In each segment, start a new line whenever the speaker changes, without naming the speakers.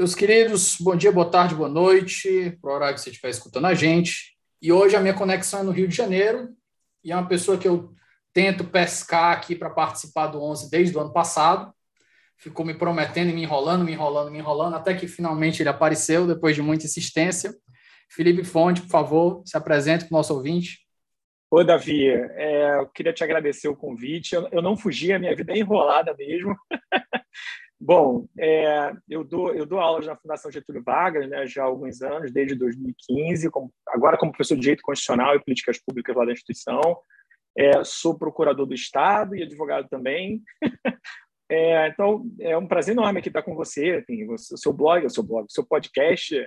Meus queridos, bom dia, boa tarde, boa noite, para o horário que você estiver escutando a gente. E hoje a minha conexão é no Rio de Janeiro, e é uma pessoa que eu tento pescar aqui para participar do 11 desde o ano passado. Ficou me prometendo e me enrolando, me enrolando, me enrolando, até que finalmente ele apareceu, depois de muita insistência. Felipe Fonte, por favor, se apresente para o nosso ouvinte.
Oi, Davi, é, eu queria te agradecer o convite. Eu, eu não fugi, a minha vida é enrolada mesmo. Bom, é, eu, dou, eu dou aulas na Fundação Getúlio Vargas né, já há alguns anos, desde 2015, como, agora como professor de Direito Constitucional e Políticas Públicas lá da instituição. É, sou procurador do Estado e advogado também. é, então, é um prazer enorme aqui estar com você. Assim, o seu blog, o seu blog, o seu podcast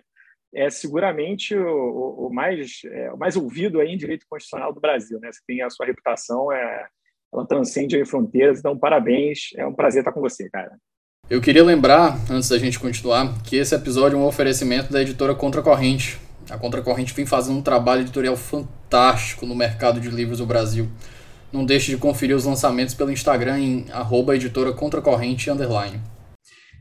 é seguramente o, o mais, é, o mais ouvido aí em direito constitucional do Brasil. Né? Você tem a sua reputação, é, ela transcende fronteiras. Então, parabéns. É um prazer estar com você, cara.
Eu queria lembrar, antes da gente continuar, que esse episódio é um oferecimento da editora Contracorrente. A Contracorrente vem fazendo um trabalho editorial fantástico no mercado de livros do Brasil. Não deixe de conferir os lançamentos pelo Instagram em arroba editora Contracorrente underline.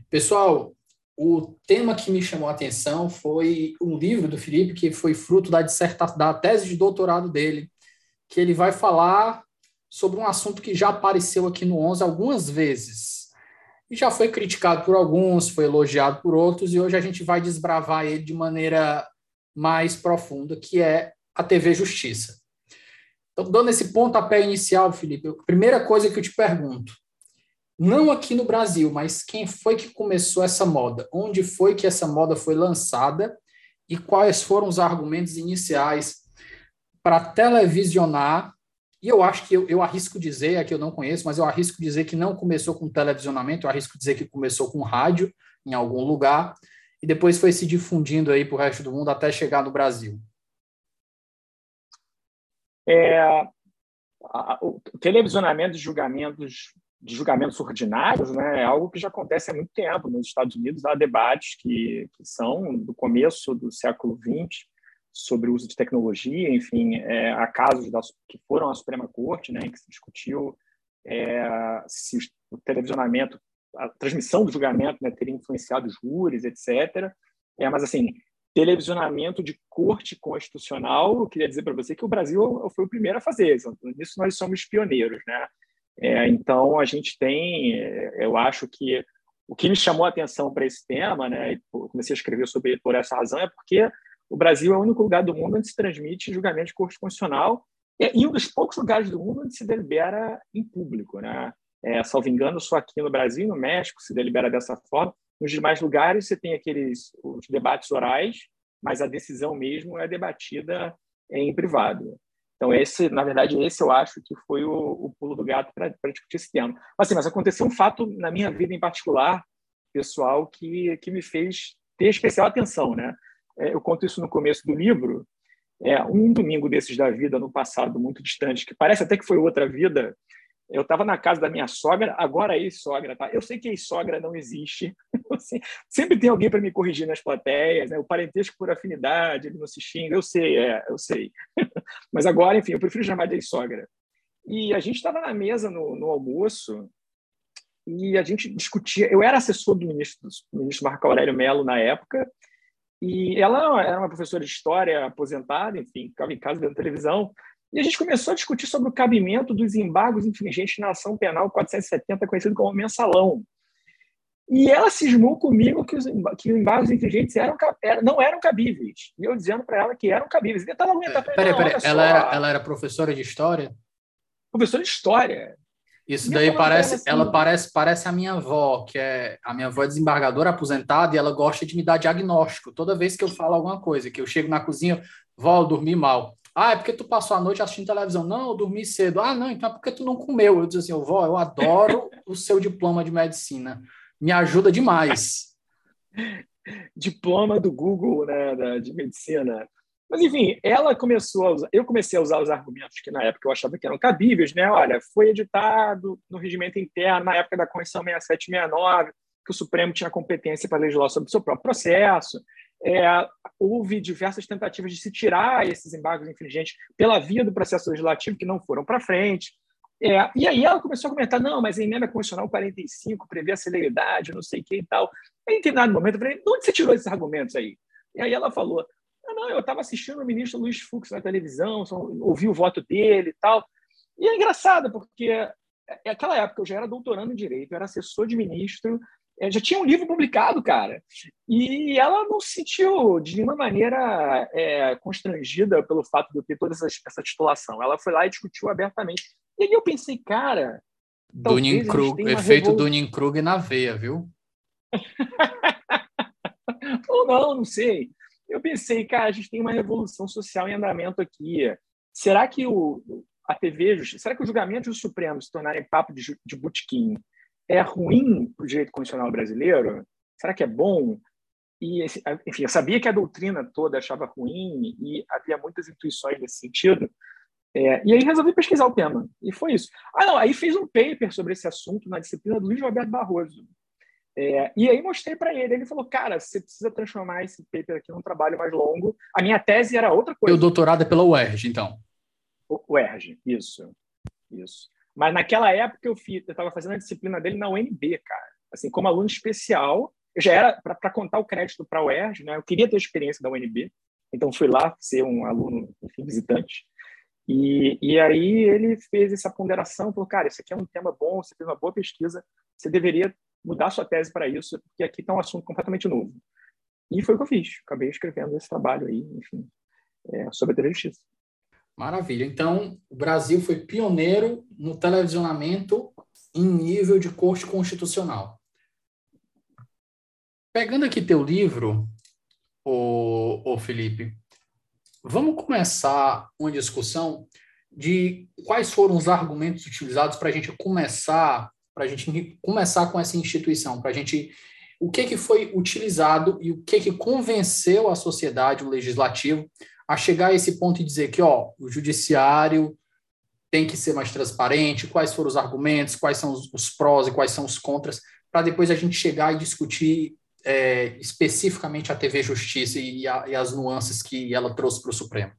Pessoal, o tema que me chamou a atenção foi um livro do Felipe que foi fruto da, dissertação, da tese de doutorado dele, que ele vai falar sobre um assunto que já apareceu aqui no 11 algumas vezes, já foi criticado por alguns, foi elogiado por outros, e hoje a gente vai desbravar ele de maneira mais profunda, que é a TV Justiça. Então, dando esse pontapé inicial, Felipe, a primeira coisa que eu te pergunto, não aqui no Brasil, mas quem foi que começou essa moda? Onde foi que essa moda foi lançada? E quais foram os argumentos iniciais para televisionar e eu acho que eu, eu arrisco dizer, aqui eu não conheço, mas eu arrisco dizer que não começou com televisionamento, eu arrisco dizer que começou com rádio em algum lugar e depois foi se difundindo aí para o resto do mundo até chegar no Brasil.
É, a, o televisionamento de julgamentos de julgamentos ordinários né, é algo que já acontece há muito tempo. Nos Estados Unidos há debates que, que são do começo do século XX sobre o uso de tecnologia, enfim, é, há casos da, que foram à Suprema Corte, né, em que se discutiu é, se o televisionamento, a transmissão do julgamento né, teria influenciado os júris, etc. É, mas, assim, televisionamento de corte constitucional, eu queria dizer para você que o Brasil foi o primeiro a fazer isso. Nisso nós somos pioneiros, né? É, então, a gente tem, é, eu acho que o que me chamou a atenção para esse tema, né, comecei a escrever sobre por essa razão, é porque o Brasil é o único lugar do mundo onde se transmite julgamento de corte constitucional e um dos poucos lugares do mundo onde se delibera em público. Né? É, salvo engano, só aqui no Brasil e no México se delibera dessa forma. Nos demais lugares você tem aqueles os debates orais, mas a decisão mesmo é debatida em privado. Então, esse, na verdade, esse eu acho que foi o, o pulo do gato para discutir esse tema. Assim, mas aconteceu um fato na minha vida em particular, pessoal, que, que me fez ter especial atenção, né? É, eu conto isso no começo do livro, é, um domingo desses da vida, no passado muito distante, que parece até que foi outra vida, eu estava na casa da minha sogra, agora ex-sogra, tá? Eu sei que ex-sogra não existe, assim, sempre tem alguém para me corrigir nas plateias, né? O parentesco por afinidade, ele não se xinga, eu sei, é, eu sei. Mas agora, enfim, eu prefiro chamar de ex-sogra. E a gente estava na mesa no, no, almoço e a gente discutia. Eu era assessor do ministro, do ministro Marco Aurélio Mello na época, e ela era uma professora de história aposentada, enfim, ficava em casa vendo televisão. E a gente começou a discutir sobre o cabimento dos embargos infringentes na ação penal 470, conhecido como mensalão. E ela cismou comigo que os, que os embargos infringentes eram, não eram cabíveis. E eu dizendo para ela que eram cabíveis.
Peraí, peraí, ela era, ela era professora de história?
Professora de história.
Isso daí parece, assim, ela parece, parece a minha avó, que é a minha avó é desembargadora aposentada e ela gosta de me dar diagnóstico. Toda vez que eu falo alguma coisa, que eu chego na cozinha, vó, eu dormi mal. Ah, é porque tu passou a noite assistindo televisão. Não, eu dormi cedo. Ah, não, então é porque tu não comeu. Eu disse assim, vó, eu adoro o seu diploma de medicina. Me ajuda demais.
diploma do Google, né, de medicina. Mas, enfim, ela começou a usar, eu comecei a usar os argumentos que na época eu achava que eram cabíveis, né? Olha, foi editado no regimento interno, na época da Constituição 6769, que o Supremo tinha competência para legislar sobre o seu próprio processo. É, houve diversas tentativas de se tirar esses embargos infringentes pela via do processo legislativo que não foram para frente. É, e aí ela começou a comentar, não, mas a emenda constitucional 45 prevê a celeridade, não sei o que e tal. Em determinado momento eu falei, de onde você tirou esses argumentos aí? E aí ela falou, não, não, eu estava assistindo o ministro Luiz Fux na televisão, ouvi o voto dele e tal. E é engraçado, porque naquela época eu já era doutorando em Direito, eu era assessor de ministro, já tinha um livro publicado, cara. E ela não se sentiu de nenhuma maneira é, constrangida pelo fato de eu ter toda essa, essa titulação. Ela foi lá e discutiu abertamente. E aí eu pensei, cara.
Dunning-Krug, efeito revol... Dunning-Krug na veia, viu?
Ou não, não sei eu pensei, cara, a gente tem uma revolução social em andamento aqui. Será que o, a TV, será que o julgamento do Supremo se tornarem papo de, de butiquim é ruim para o direito constitucional brasileiro? Será que é bom? E, enfim, eu sabia que a doutrina toda achava ruim e havia muitas intuições nesse sentido. É, e aí resolvi pesquisar o tema. E foi isso. Ah, não, aí fez um paper sobre esse assunto na disciplina do Luiz Roberto Barroso. É, e aí mostrei para ele, ele falou, cara, você precisa transformar esse paper aqui num trabalho mais longo. A minha tese era outra coisa.
E o doutorado é pela UERJ, então?
O UERJ, isso, isso. Mas naquela época eu eu estava fazendo a disciplina dele na UNB, cara. Assim, como aluno especial, eu já era para contar o crédito para a UERJ, né? Eu queria ter a experiência da UNB, então fui lá ser um aluno, enfim, visitante. E, e aí ele fez essa ponderação, falou, cara, isso aqui é um tema bom, você fez uma boa pesquisa, você deveria mudar sua tese para isso, porque aqui está um assunto completamente novo. E foi o que eu fiz. Acabei escrevendo esse trabalho aí, enfim, é, sobre a TV Justiça.
Maravilha. Então, o Brasil foi pioneiro no televisionamento em nível de corte constitucional. Pegando aqui teu livro, o, o Felipe, vamos começar uma discussão de quais foram os argumentos utilizados para a gente começar para a gente começar com essa instituição, para a gente o que, que foi utilizado e o que, que convenceu a sociedade, o legislativo, a chegar a esse ponto e dizer que ó, o judiciário tem que ser mais transparente, quais foram os argumentos, quais são os, prós e quais são os contras, para depois a gente chegar e discutir é, especificamente a TV Justiça e, a, e as nuances que ela trouxe para o Supremo.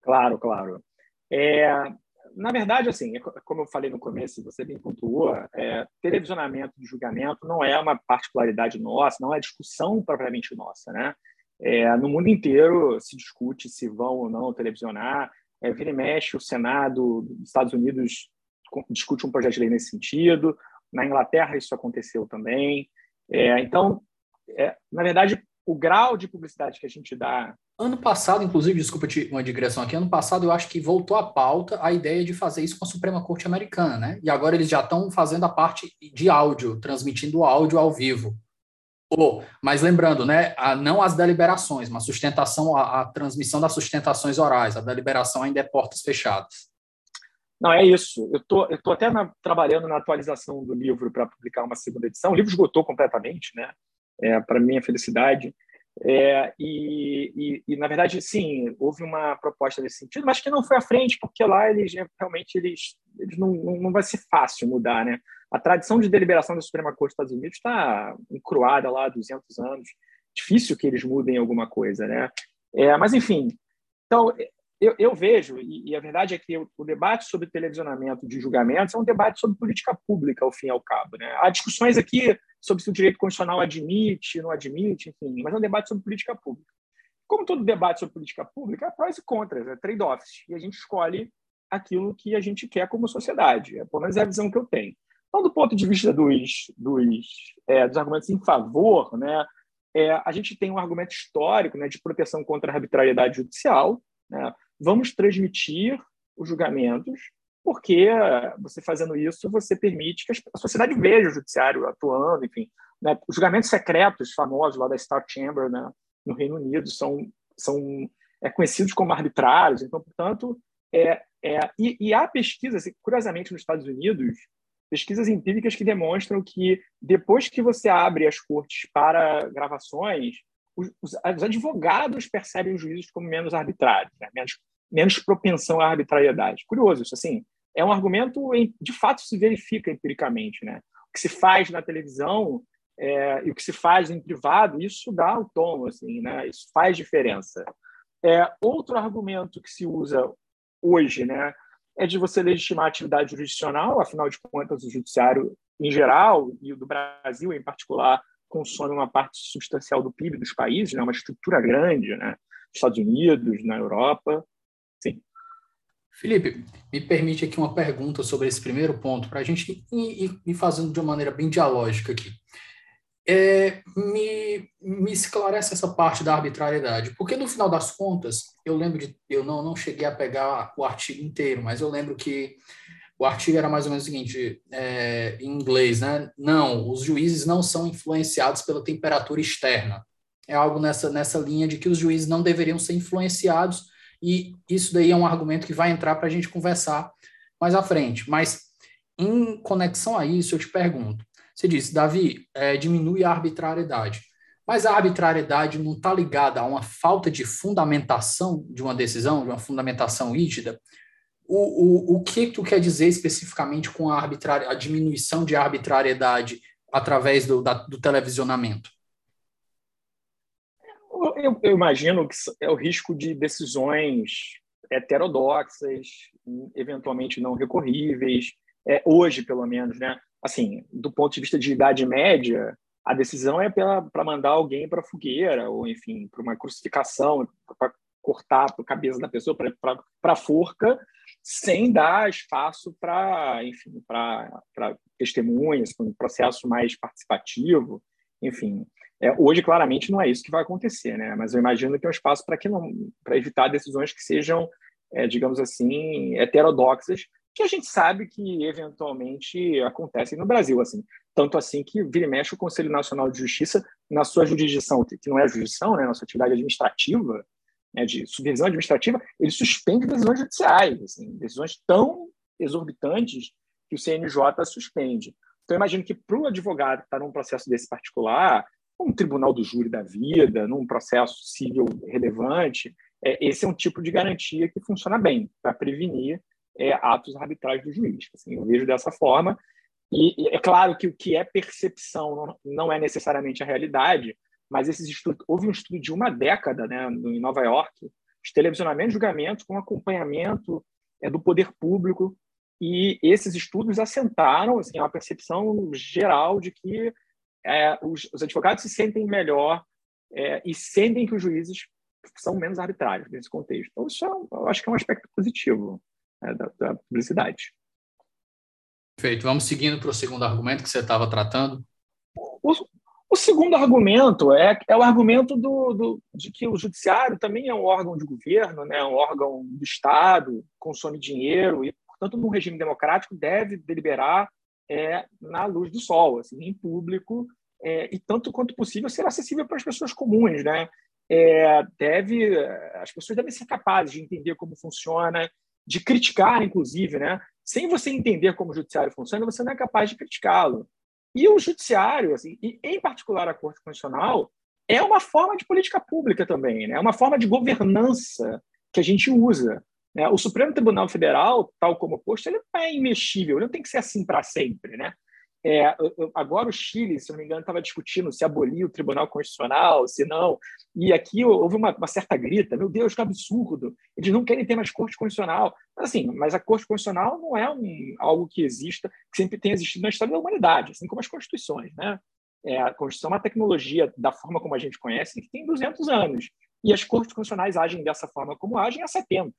Claro, claro. É, na verdade, assim, é como eu falei no começo, você bem pontuou, é, televisionamento de julgamento não é uma particularidade nossa, não é discussão propriamente nossa, né? É, no mundo inteiro se discute se vão ou não televisionar. É, vira e mexe, o Senado dos Estados Unidos discute um projeto de lei nesse sentido. Na Inglaterra isso aconteceu também. É, então, é, na verdade, o grau de publicidade que a gente dá.
Ano passado, inclusive, desculpa uma digressão aqui, ano passado eu acho que voltou à pauta a ideia de fazer isso com a Suprema Corte Americana, né? E agora eles já estão fazendo a parte de áudio, transmitindo áudio ao vivo. Oh, mas lembrando, né, a, não as deliberações, mas sustentação, a, a transmissão das sustentações orais, a deliberação ainda é portas fechadas.
Não, é isso. Eu tô, estou tô até na, trabalhando na atualização do livro para publicar uma segunda edição. O livro esgotou completamente, né? É, para minha felicidade. É, e, e, e, na verdade, sim, houve uma proposta nesse sentido, mas que não foi à frente, porque lá eles realmente eles, eles não, não, não vai ser fácil mudar, né? A tradição de deliberação da Suprema Corte dos Estados Unidos está encruada lá há 200 anos. Difícil que eles mudem alguma coisa, né? É, mas, enfim, então, eu, eu vejo, e, e, a verdade é que o, o, debate sobre televisionamento de julgamentos é um debate sobre política pública, ao fim e ao cabo. Né? Há discussões aqui sobre se o direito constitucional admite, não admite, enfim, mas é um debate sobre política pública. Como todo debate sobre política pública, há prós e contras, é trade-offs, e a gente escolhe aquilo que a gente quer como sociedade, é, pelo menos é a visão que eu tenho. Então, do ponto de vista dos, dos, é, dos argumentos em favor, né, é, a gente tem um argumento histórico né, de proteção contra a arbitrariedade judicial, né, vamos transmitir os julgamentos porque você fazendo isso, você permite que a sociedade veja o judiciário atuando, enfim. Né? Os julgamentos secretos famosos lá da Star Chamber né, no Reino Unido são, são é, conhecidos como arbitrários, então, portanto, é, é, e, e há pesquisas, curiosamente, nos Estados Unidos, pesquisas empíricas que demonstram que depois que você abre as cortes para gravações, os, os advogados percebem os juízes como menos arbitrários, né? menos, menos propensão à arbitrariedade. Curioso isso, assim, é um argumento em, de fato se verifica empiricamente, né? O que se faz na televisão é, e o que se faz em privado, isso dá o tom, assim, né? Isso faz diferença. É, outro argumento que se usa hoje, né, é de você legitimar a atividade jurisdicional, afinal de contas, o judiciário em geral e o do Brasil em particular consome uma parte substancial do PIB dos países, né, uma estrutura grande, né, Estados Unidos, na Europa, sim.
Felipe, me permite aqui uma pergunta sobre esse primeiro ponto, para a gente ir, ir, fazendo de uma maneira bem dialógica aqui. É, me, me esclarece essa parte da arbitrariedade, porque no final das contas, eu lembro de, eu não, não cheguei a pegar o artigo inteiro, mas eu lembro que o artigo era mais ou menos o seguinte, é, em inglês, né? Não, os juízes não são influenciados pela temperatura externa. É algo nessa, nessa linha de que os juízes não deveriam ser influenciados, e isso daí é um argumento que vai entrar para a gente conversar mais à frente. Mas, em conexão a isso, eu te pergunto, você disse, Davi, é, diminui a arbitrariedade. Mas a arbitrariedade não está ligada a uma falta de fundamentação de uma decisão, de uma fundamentação rígida? O, o, o que tu quer dizer especificamente com a, a diminuição de arbitrariedade através do, da, do televisionamento?
Eu, eu, imagino que é o risco de decisões heterodoxas, eventualmente não recorríveis, é, hoje, pelo menos, né? assim, do ponto de vista de idade média, a decisão é para mandar alguém para a fogueira, ou, enfim, para uma crucificação, para cortar a cabeça da pessoa, para a forca, sem dar espaço para, enfim, para testemunhas, para um processo mais participativo, enfim. É, hoje, claramente, não é isso que vai acontecer, né? mas eu imagino que é um espaço para que não para evitar decisões que sejam, é, digamos assim, heterodoxas, que a gente sabe que eventualmente acontecem no Brasil, assim, tanto assim que vira e mexe o Conselho Nacional de Justiça na sua jurisdição, que não é jurisdição, né, na sua atividade administrativa, né, de supervisão administrativa, ele suspende decisões judiciais, assim, decisões tão exorbitantes que o CNJ suspende. Então, imagino que para o advogado que está num processo desse particular, um tribunal do júri da vida, num processo civil relevante, é, esse é um tipo de garantia que funciona bem para prevenir é, atos arbitrais do juiz. Assim, eu vejo dessa forma. E, é claro que o que é percepção não é necessariamente a realidade, mas esses estudos, houve um estudo de uma década né, em Nova York, de televisionamento de julgamentos com acompanhamento é, do poder público, e esses estudos assentaram assim, uma percepção geral de que é, os, os, advogados se sentem melhor é, e sentem que os juízes são menos arbitrários nesse contexto. Então, isso é, eu acho que é um aspecto positivo né, da, da, publicidade.
Perfeito. Vamos seguindo para o segundo argumento que você estava tratando.
O, o, segundo argumento é, é o argumento do, do, de que o judiciário também é um órgão de governo, né, um órgão do Estado, consome dinheiro e, portanto, num regime democrático deve deliberar é, na luz do sol, assim, em público, é, e tanto quanto possível ser acessível para as pessoas comuns, né? É, deve, as pessoas devem ser capazes de entender como funciona de criticar, inclusive, né? Sem você entender como o judiciário funciona, você não é capaz de criticá-lo. E o judiciário, assim, e em particular a Corte Constitucional, é uma forma de política pública também, né? É uma forma de governança que a gente usa. Né? O Supremo Tribunal Federal, tal como posto, ele não é imexível, ele não tem que ser assim para sempre, né? É, agora o Chile, se não me engano, estava discutindo se abolir o Tribunal Constitucional, se não. E aqui houve uma, uma, certa grita: meu Deus, que absurdo! Eles não querem ter mais Corte Constitucional. Assim, mas a Corte Constitucional não é um, algo que exista, que sempre tem existido na história da humanidade, assim como as constituições. Né? É, a Constituição é uma tecnologia, da forma como a gente conhece, que tem 200 anos. E as Cortes Constitucionais agem dessa forma como agem há 70.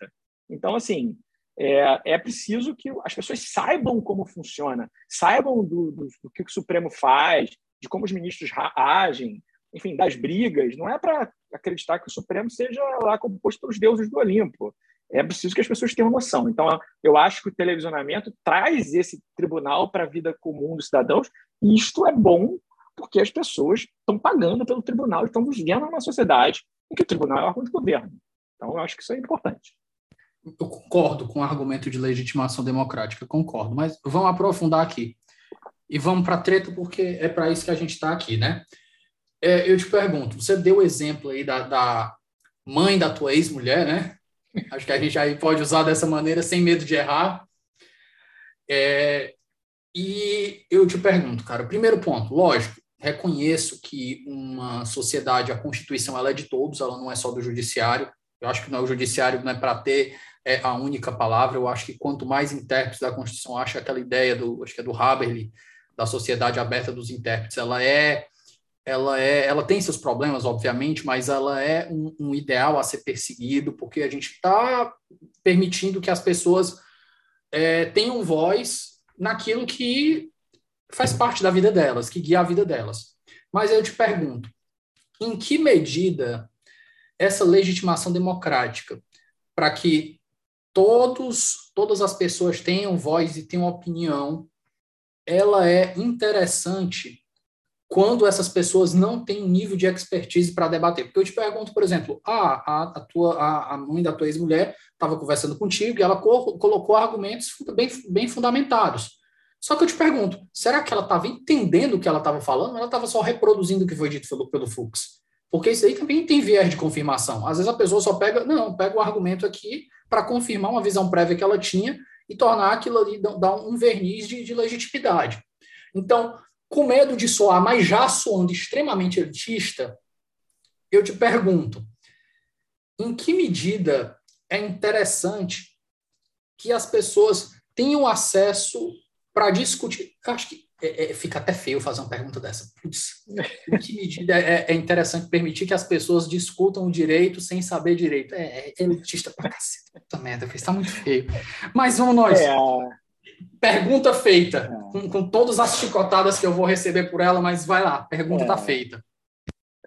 Então, assim, é, é preciso que as pessoas saibam como funciona, saibam do, do, do que o Supremo faz, de como os ministros agem, enfim, das brigas. Não é para acreditar que o Supremo seja lá composto pelos deuses do Olimpo. É preciso que as pessoas tenham noção. Então, eu acho que o televisionamento traz esse tribunal para a vida comum dos cidadãos, e isto é bom porque as pessoas estão pagando pelo tribunal, estão vivendo numa sociedade em que o tribunal é órgão de governo. Então, eu acho que isso é importante.
Eu concordo com o argumento de legitimação democrática, concordo, mas vamos aprofundar aqui. E vamos para a treta, porque é para isso que a gente está aqui, né? É, eu te pergunto, você deu o exemplo aí da, da mãe da tua ex-mulher, né? Acho que a gente aí pode usar dessa maneira sem medo de errar. É, e eu te pergunto, cara, primeiro ponto, lógico, reconheço que uma sociedade, a Constituição, ela é de todos, ela não é só do judiciário. Eu acho que não é o judiciário não é para ter é, a única palavra. Eu acho que quanto mais intérpretes da Constituição, que aquela ideia do, acho que é do Haberly, da sociedade aberta dos intérpretes, ela é ela é, ela tem seus problemas, obviamente, mas ela é um, um ideal a ser perseguido, porque a gente está permitindo que as pessoas é, tenham voz naquilo que faz parte da vida delas, que guia a vida delas. Mas eu te pergunto, em que medida essa legitimação democrática para que todos, todas as pessoas tenham voz e tenham opinião, ela é interessante quando essas pessoas não têm nível de expertise para debater. Porque eu te pergunto, por exemplo, ah, a, a, tua, a, a mãe da tua ex-mulher estava conversando contigo e ela co colocou argumentos bem, bem fundamentados. Só que eu te pergunto, será que ela estava entendendo o que ela estava falando ou ela estava só reproduzindo o que foi dito pelo, pelo Fux? Porque isso aí também tem viés de confirmação. Às vezes a pessoa só pega, não, pega o argumento aqui para confirmar uma visão prévia que ela tinha e tornar aquilo ali, dar um verniz de, de legitimidade. Então, com medo de soar, mas já soando extremamente elitista, eu te pergunto: em que medida é interessante que as pessoas tenham acesso para discutir? Acho que é, é, fica até feio fazer uma pergunta dessa. Putz, em que medida é, é, interessante permitir que as pessoas discutam o direito sem saber direito? É, é elitista pra cacete. Puta merda, está muito feio. Mas vamos nós. É, Pergunta feita, é. com, com, todas as chicotadas que eu vou receber por ela, mas vai lá, pergunta está é. feita.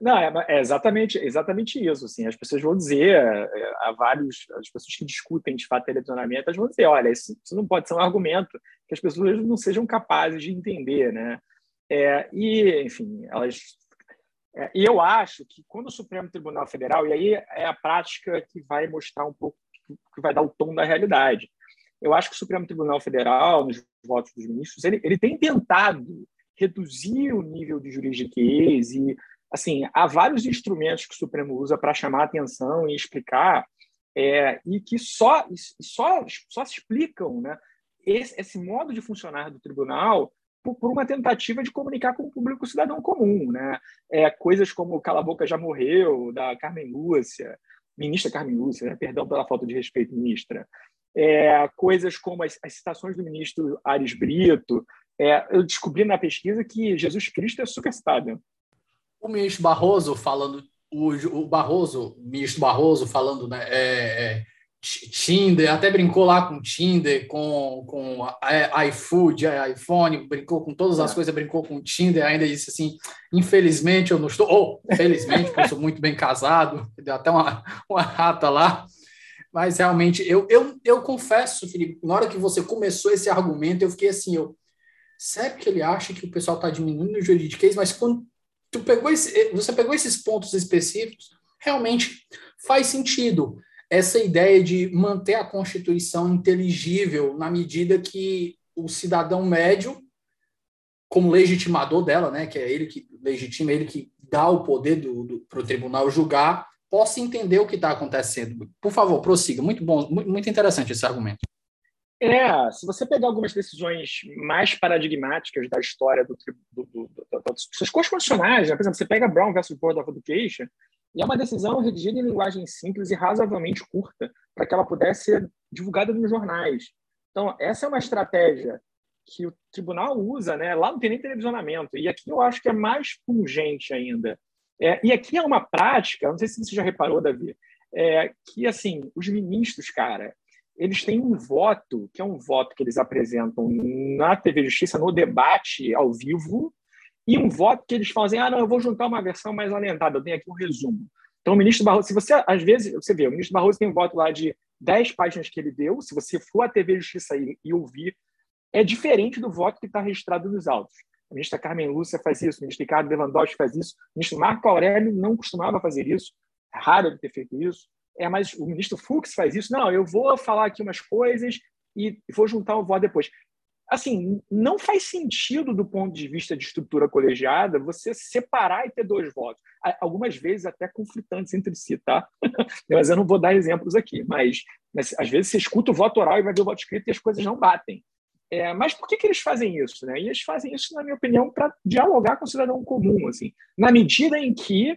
Não, é, é, exatamente, exatamente isso. Assim, as pessoas vão dizer, é, há vários, as pessoas que discutem de fato televisionamento, elas vão dizer, olha, isso, isso, não pode ser um argumento que as pessoas não sejam capazes de entender, né? É, e, enfim, elas... É, e eu acho que quando o Supremo Tribunal Federal, e aí é a prática que vai mostrar um pouco, que vai dar o tom da realidade, eu acho que o Supremo Tribunal Federal, nos votos dos ministros, ele, ele tem tentado reduzir o nível de juridiquês e, assim, há vários instrumentos que o Supremo usa para chamar atenção e explicar é, e que só, só, só se explicam né, esse, esse modo de funcionar do tribunal por, por, uma tentativa de comunicar com o público cidadão comum. Né? É, coisas como Cala a Boca Já Morreu, da Carmen Lúcia, ministra Carmen Lúcia, né? perdão pela falta de respeito, ministra, é, coisas como as, as, citações do ministro Ares Brito. É, eu descobri na pesquisa que Jesus Cristo é supercitado.
O ministro Barroso falando, o, o Barroso, ministro Barroso falando, né, é, é Tinder, até brincou lá com Tinder, com, com iFood, iPhone, brincou com todas as é. coisas, brincou com Tinder, ainda disse assim, infelizmente eu não estou, ou oh, felizmente, porque eu sou muito bem casado, deu até uma, uma rata lá, mas realmente, eu, eu, eu confesso, Felipe, na hora que você começou esse argumento, eu fiquei assim, eu, sério que ele acha que o pessoal está diminuindo o juridiquês? Mas quando tu pegou esse, você pegou esses pontos específicos, realmente faz sentido essa ideia de manter a Constituição inteligível na medida que o cidadão médio, como legitimador dela, né, que é ele que legitima, ele que dá o poder para o tribunal julgar, possa entender o que está acontecendo. Por favor, prossiga. Muito bom, muito interessante esse argumento.
É, se você pegar algumas decisões mais paradigmáticas da história do, do, do, do das coisas constitucionais, né? por exemplo, você pega Brown versus Board of Education, e é uma decisão redigida em linguagem simples e razoavelmente curta, para que ela pudesse ser divulgada nos jornais. Então, essa é uma estratégia que o tribunal usa, né? Lá não tem nem televisionamento, e aqui eu acho que é mais pungente ainda. É, e aqui é uma prática, não sei se você já reparou, Davi, é, que assim os ministros, cara, eles têm um voto, que é um voto que eles apresentam na TV Justiça, no debate ao vivo, e um voto que eles fazem, ah, não, eu vou juntar uma versão mais alentada, eu tenho aqui um resumo. Então, o ministro Barroso, se você, às vezes, você vê, o ministro Barroso tem um voto lá de dez páginas que ele deu, se você for à TV Justiça e, e ouvir, é diferente do voto que está registrado nos autos. A ministra Carmen Lúcia faz isso, o ministro Ricardo Lewandowski faz isso, o ministro Marco Aurélio não costumava fazer isso, é raro ele ter feito isso. É, mas o ministro Fux faz isso. Não, eu vou falar aqui umas coisas e vou juntar o voto depois. Assim, não faz sentido do ponto de vista de estrutura colegiada você separar e ter dois votos. Algumas vezes até conflitantes entre si, tá? mas eu não vou dar exemplos aqui. Mas, mas às vezes você escuta o voto oral e vai ver o voto escrito e as coisas não batem. É, mas por que, que eles fazem isso? Né? E eles fazem isso, na minha opinião, para dialogar com o cidadão comum. Assim, na medida em que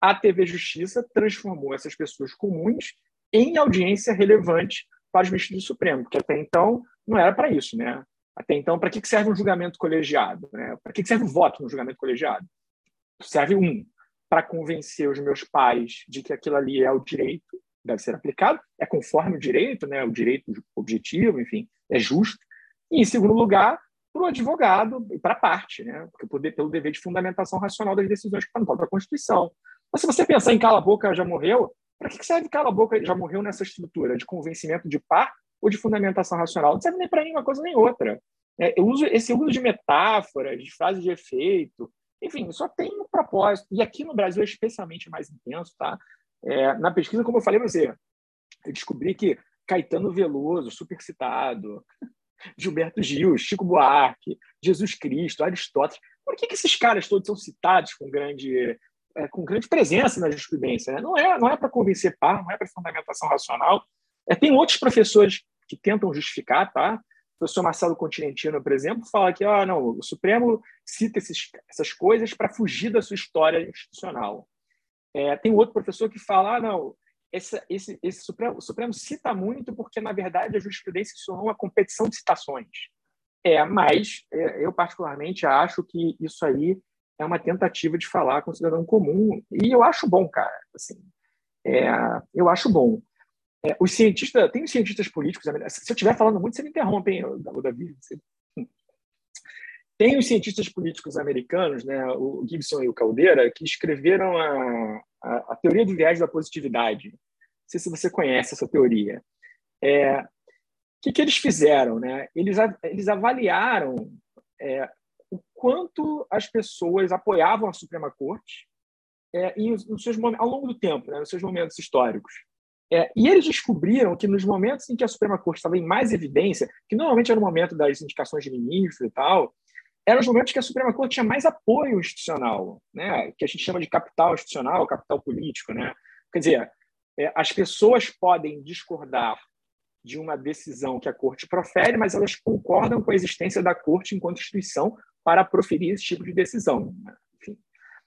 a TV Justiça transformou essas pessoas comuns em audiência relevante para os ministros do Supremo, porque até então não era para isso. Né? Até então, para que, serve um julgamento colegiado? Né? Para que, serve o voto no julgamento colegiado? Serve, um, para convencer os meus pais de que aquilo ali é o direito, deve ser aplicado, é conforme o direito, né? o direito objetivo, enfim, é justo. E, em segundo lugar, para o advogado e para a parte, né? Porque poder, pelo dever de fundamentação racional das decisões que estão no própria Constituição. Mas se você pensar em cala a boca já morreu, para que serve cala a boca já morreu nessa estrutura de convencimento de par ou de fundamentação racional? Não serve nem para nenhuma coisa nem outra. É, eu uso esse uso de metáforas, de frases de efeito, enfim, só tem um propósito. E aqui no Brasil é especialmente mais intenso, tá? É, na pesquisa, como eu falei para você, eu descobri que Caetano Veloso, super citado, Gilberto Gil, Chico Buarque, Jesus Cristo, Aristóteles. Por que, que esses caras todos são citados com grande, é, com grande presença na jurisprudência? Né? Não é, não é para convencer par, não é para fundamentação racional. É, tem outros professores que tentam justificar, tá? O professor Marcelo Continentino, por exemplo, fala que ah, não, o Supremo cita esses, essas coisas para fugir da sua história institucional. É, tem outro professor que fala, ah, não, esse, esse, esse Supremo, o Supremo cita muito porque, na verdade, a jurisprudência é uma competição de citações. É, mas é, eu, particularmente, acho que isso aí é uma tentativa de falar com o cidadão comum, e eu acho bom, cara. Assim, é, eu acho bom. É, os cientistas, tem os cientistas políticos, se eu estiver falando muito, você me interrompe, hein, Davi. Tem os cientistas políticos americanos, né, o Gibson e o Caldeira, que escreveram a, a, a teoria do viés da positividade. Não sei se você conhece essa teoria. É, o que, que eles fizeram? Né? Eles, eles avaliaram é, o quanto as pessoas apoiavam a Suprema Corte é, em, nos seus, ao longo do tempo, né, nos seus momentos históricos. É, e eles descobriram que nos momentos em que a Suprema Corte estava em mais evidência, que normalmente era o momento das indicações de ministro e tal, eram os momentos que a Suprema Corte tinha mais apoio institucional, né? que a gente chama de capital institucional, capital político. Né? Quer dizer, é, as pessoas podem discordar de uma decisão que a Corte profere, mas elas concordam com a existência da Corte enquanto instituição para proferir esse tipo de decisão. Né? Enfim.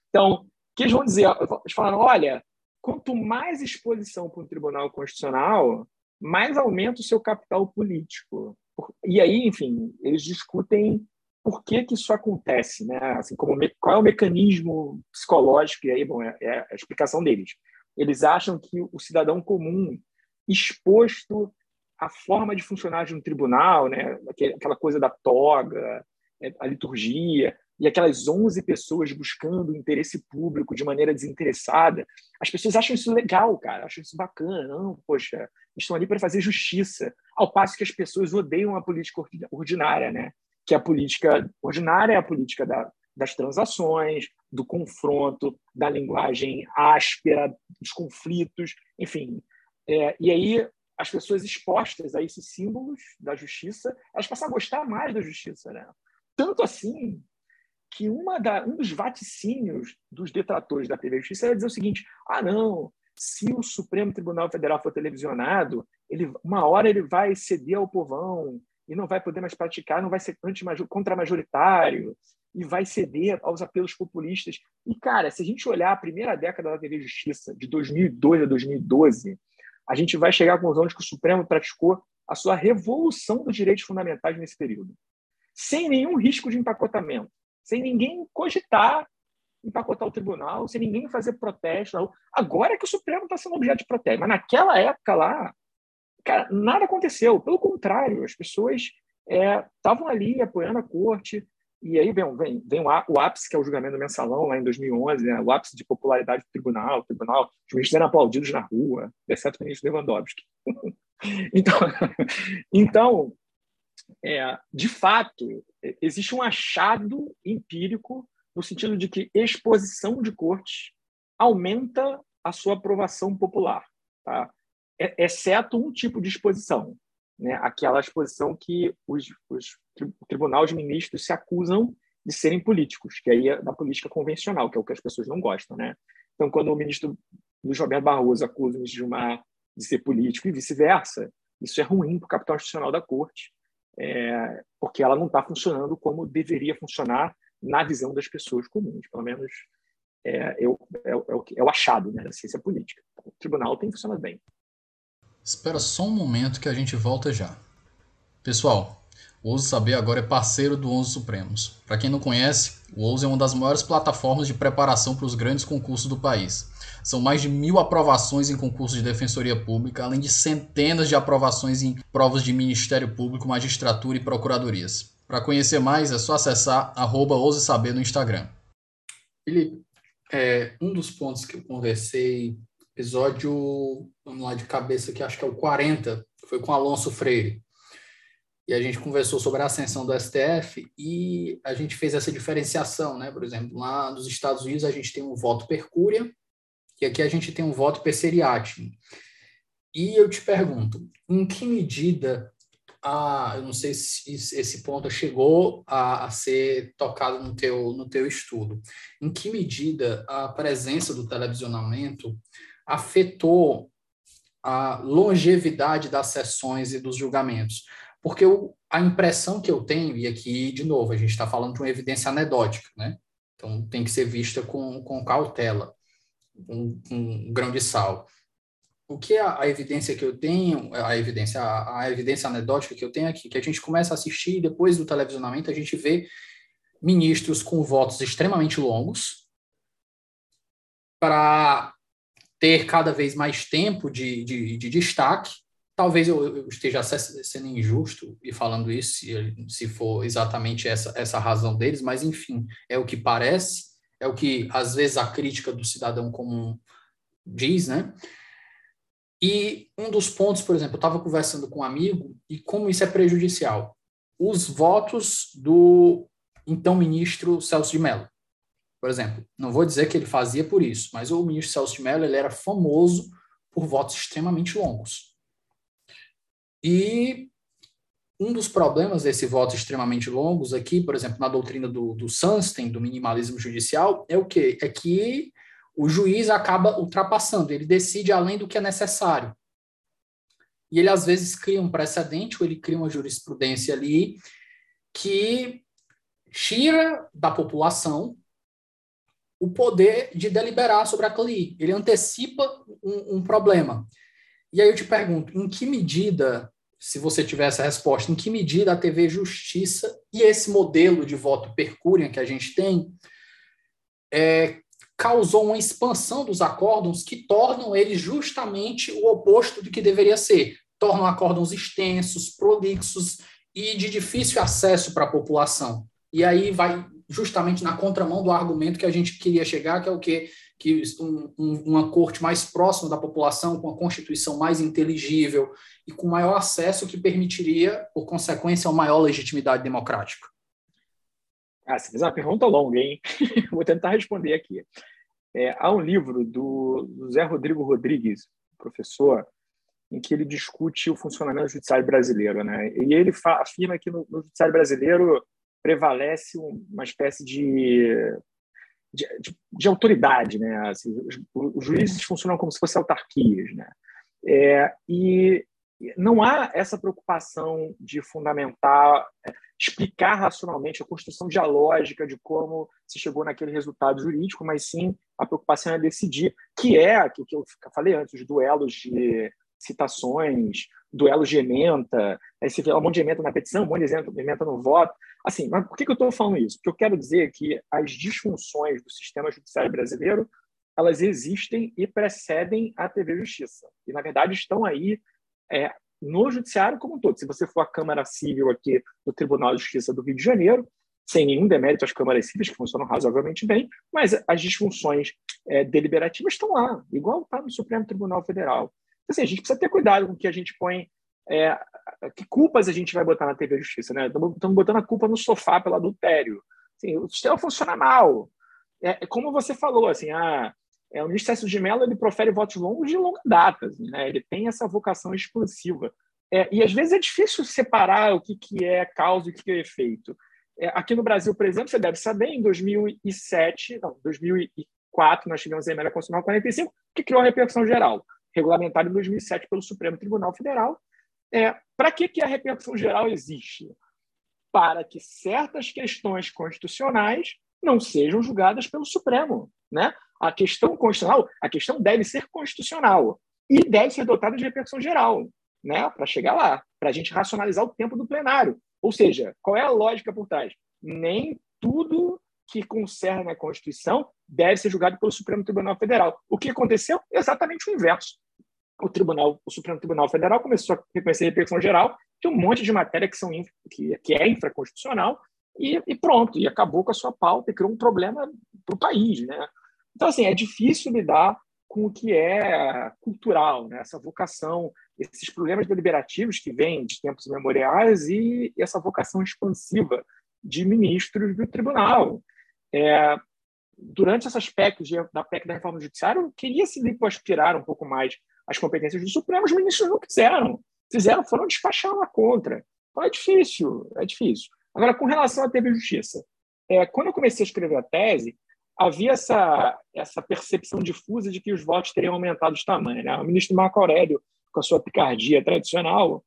Então, que eles vão dizer? Eles falaram, olha, quanto mais exposição para o Tribunal Constitucional, mais aumenta o seu capital político. E aí, enfim, eles discutem por que, que isso acontece, né? Assim, como, qual é o mecanismo psicológico, e aí, bom, é, é a explicação deles. Eles acham que o cidadão comum, exposto à forma de funcionar de um tribunal, né? aquela coisa da toga, é, a liturgia, e aquelas 11 pessoas buscando interesse público de maneira desinteressada, as pessoas acham isso legal, cara, acham isso bacana. Não, poxa, estão ali para fazer justiça. Ao passo que as pessoas odeiam a política ordinária, né? que a política ordinária é a política da, das transações, do confronto, da linguagem áspera, dos conflitos, enfim. É, e aí as pessoas expostas a esses símbolos da justiça, elas passam a gostar mais da justiça, né? Tanto assim que uma da, um dos vaticínios dos detratores da TV Justiça era dizer o seguinte: ah, não, se o Supremo Tribunal Federal for televisionado, ele, uma hora ele vai ceder ao povão, e não vai poder mais praticar, não vai ser contra-majoritário e vai ceder aos apelos populistas. E, cara, se a gente olhar a primeira década da TV Justiça, de 2002 a 2012, a gente vai chegar à conclusão de que o Supremo praticou a sua revolução dos direitos fundamentais nesse período, sem nenhum risco de empacotamento, sem ninguém cogitar empacotar o tribunal, sem ninguém fazer protesto. Agora é que o Supremo está sendo objeto de protesto, mas naquela época lá, Cara, nada aconteceu. Pelo contrário, as pessoas estavam é, ali apoiando a corte, E aí vem, vem, vem o ápice, que é o julgamento do mensalão, lá em 2011, né? o ápice de popularidade do tribunal. O tribunal, os ministros eram aplaudidos na rua, exceto o ministro Lewandowski. então, então é, de fato, existe um achado empírico no sentido de que exposição de cortes aumenta a sua aprovação popular, tá? exceto um tipo de exposição, né? aquela exposição que os, os o tribunal de ministros se acusam de serem políticos, que aí é da política convencional, que é o que as pessoas não gostam. Né? Então, quando o ministro Luiz Roberto Barroso acusa o ministro Gilmar de ser político e vice-versa, isso é ruim para o capital institucional da corte, é, porque ela não está funcionando como deveria funcionar na visão das pessoas comuns, pelo menos é, é, é, o, é o achado né, da ciência política. O tribunal tem funcionado bem.
Espera só um momento que a gente volta já. Pessoal, o Ouso Saber agora é parceiro do Onze Supremos. Para quem não conhece, o Ouso é uma das maiores plataformas de preparação para os grandes concursos do país. São mais de mil aprovações em concursos de defensoria pública, além de centenas de aprovações em provas de Ministério Público, magistratura e procuradorias. Para conhecer mais, é só acessar arroba Ouse Saber no Instagram. Felipe, é, um dos pontos que eu conversei, episódio, vamos lá de cabeça que acho que é o 40, foi com Alonso Freire. E a gente conversou sobre a ascensão do STF e a gente fez essa diferenciação, né? Por exemplo, lá nos Estados Unidos a gente tem um voto per cúria, e aqui a gente tem um voto per seriatim. E eu te pergunto, em que medida a, eu não sei se esse ponto chegou a, a, ser tocado no teu, no teu estudo. Em que medida a presença do televisionamento afetou a longevidade das sessões e dos julgamentos? Porque eu, a impressão que eu tenho, e aqui, de novo, a gente está falando de uma evidência anedótica, né? Então, tem que ser vista com, com cautela um, um grão de sal. O que a, a, evidência que eu tenho, a evidência, a, a evidência anedótica que eu tenho aqui, que a gente começa a assistir depois do televisionamento, a gente vê ministros com votos extremamente longos para ter cada vez mais tempo de, de, de destaque. Talvez eu, esteja sendo injusto e falando isso, se, se for exatamente essa, essa razão deles, mas enfim, é o que parece é o que às vezes a crítica do cidadão comum diz, né? E um dos pontos, por exemplo, eu estava conversando com um amigo e como isso é prejudicial. Os votos do então ministro Celso de Mello. Por exemplo, não vou dizer que ele fazia por isso, mas o ministro Celso de Mello ele era famoso por votos extremamente longos. E um dos problemas desse voto extremamente longos aqui, por exemplo, na doutrina do, do Sunstein, do minimalismo judicial, é o quê? É que o juiz acaba ultrapassando, ele decide além do que é necessário. E ele, às vezes, cria um precedente, ou ele cria uma jurisprudência ali que tira da população o poder de deliberar sobre aquilo ali. Ele antecipa um, um problema. E aí eu te pergunto, em que medida se você tiver essa resposta, em que medida a TV Justiça e esse modelo de voto percúria que a gente tem é, causou uma expansão dos acórdons que tornam eles justamente o oposto do que deveria ser. Tornam acórdons extensos, prolixos e de difícil acesso para a população. E aí vai justamente na contramão do argumento que a gente queria chegar, que é o quê? Que um, um, uma corte mais próxima da população, com a constituição mais inteligível e com maior acesso, que permitiria, por consequência, uma maior legitimidade democrática?
Ah, você fez uma pergunta longa, hein? Vou tentar responder aqui. É, há um livro do, do Zé Rodrigo Rodrigues, professor, em que ele discute o funcionamento do judiciário brasileiro, né? E ele afirma que no, no judiciário brasileiro prevalece uma espécie de de, de, de autoridade, né? Assim, os, os, juízes funcionam como se fossem autarquias, né? É, e não há essa preocupação de fundamentar, é, explicar racionalmente a construção dialógica de como se chegou naquele resultado jurídico, mas sim a preocupação é decidir, que é aquilo que eu falei antes, os duelos de citações, duelos de ementa, aí você vê um monte de ementa na petição, um monte de ementa no voto. Assim, mas por que, eu estou falando isso? Porque eu quero dizer que as disfunções do sistema judiciário brasileiro elas existem e precedem a TV Justiça. E, na verdade, estão aí é, no judiciário como um todo. Se você for à Câmara Civil aqui do Tribunal de Justiça do Rio de Janeiro, sem nenhum demérito às câmaras cíveis, que funcionam razoavelmente bem, mas as disfunções é, deliberativas estão lá, igual está no Supremo Tribunal Federal. Então, assim, a gente precisa ter cuidado com o que a gente põe, é, que culpas a gente vai botar na TV Justiça, né? Estamos botando a culpa no sofá pelo adultério. Assim, o sistema funciona mal. É, é como você falou, assim, ah, é, o ministro César de Mello ele profere votos longos de longa data, assim, né? ele tem essa vocação expansiva. É, e às vezes é difícil separar o que, que é causa e o que, que é efeito. É, aqui no Brasil, por exemplo, você deve saber, em 2007, não, 2004, nós tivemos a emenda constitucional 45, que criou a repercussão geral, regulamentada em 2007 pelo Supremo Tribunal Federal. É, Para que, que a repercussão geral existe? Para que certas questões constitucionais não sejam julgadas pelo Supremo. Né? A questão constitucional, a questão deve ser constitucional e deve ser dotada de repercussão geral, né? Para chegar lá, para a gente racionalizar o tempo do plenário. Ou seja, qual é a lógica por trás? Nem tudo que concerne a Constituição deve ser julgado pelo Supremo Tribunal Federal. O que aconteceu? Exatamente o inverso. O Tribunal, o Supremo Tribunal Federal começou a reconhecer a repercussão geral de um monte de matéria que, são, que, que é infraconstitucional e, e, pronto, e acabou com a sua pauta e criou um problema para o país. Né? Então, assim, é difícil lidar com o que é cultural, né? essa vocação, esses problemas deliberativos que vêm de tempos memoriais e essa vocação expansiva de ministros do tribunal. É, durante esse aspecto de, da PEC da reforma judiciária, queria se aspirar um pouco mais as competências do Supremo, os ministros não quiseram. Fizeram, foram despachar lá contra. Então é difícil, é difícil. Agora, com relação à TV Justiça, é, quando eu comecei a escrever a tese, havia essa, essa percepção difusa de que os votos teriam aumentado de tamanho. Né? O ministro Marco Aurélio, com a sua picardia tradicional,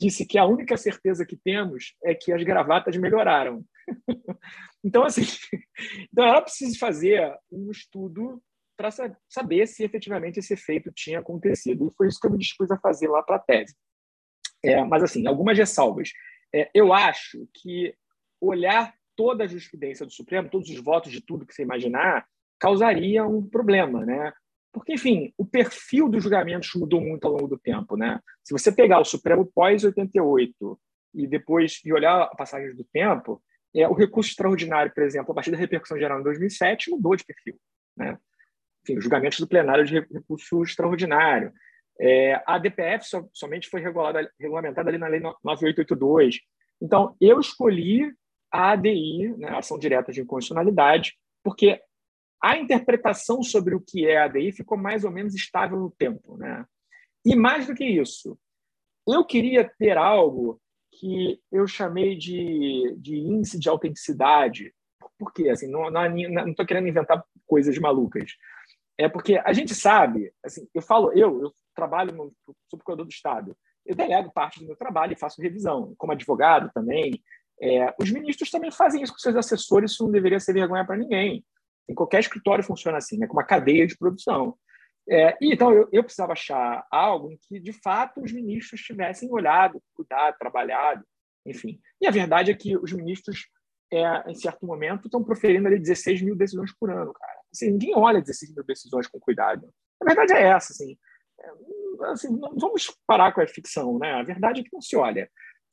disse que a única certeza que temos é que as gravatas melhoraram. então, assim, então era preciso fazer um estudo para saber se efetivamente esse efeito tinha acontecido. E foi isso que eu me dispus a fazer lá para a tese. É, mas, assim, algumas ressalvas. É, eu acho que olhar toda a jurisprudência do Supremo, todos os votos de tudo que você imaginar, causaria um problema, né? Porque, enfim, o perfil dos julgamentos mudou muito ao longo do tempo, né? Se você pegar o Supremo pós-88 e depois e olhar a passagem do tempo, é, o recurso extraordinário, por exemplo, a partir da repercussão geral em 2007, mudou de perfil, né? Enfim, os julgamentos do plenário de recurso extraordinário. É, a DPF so, somente foi regulada, regulamentada ali na Lei 9882. Então, eu escolhi a ADI, né, ação direta de inconstitucionalidade, porque a interpretação sobre o que é a ADI ficou mais ou menos estável no tempo. Né? E mais do que isso, eu queria ter algo que eu chamei de, de índice de autenticidade. Por quê? Assim, não estou querendo inventar coisas malucas. É porque a gente sabe, assim, eu falo, eu, eu trabalho no subprocurador do Estado, eu delego parte do meu trabalho e faço revisão, como advogado também, é, os ministros também fazem isso com seus assessores, isso não deveria ser vergonha para ninguém. Em qualquer escritório funciona assim, né, com uma cadeia de produção. É, então, eu, eu, precisava achar algo em que, de fato, os ministros tivessem olhado, cuidado, trabalhado, enfim. E a verdade é que os ministros, é, em certo momento, estão proferindo ali 16 mil decisões por ano, cara. Assim, ninguém olha 16 mil decisões com cuidado. A verdade é essa, assim. É, assim não vamos parar com a ficção, né? A verdade é que não se olha.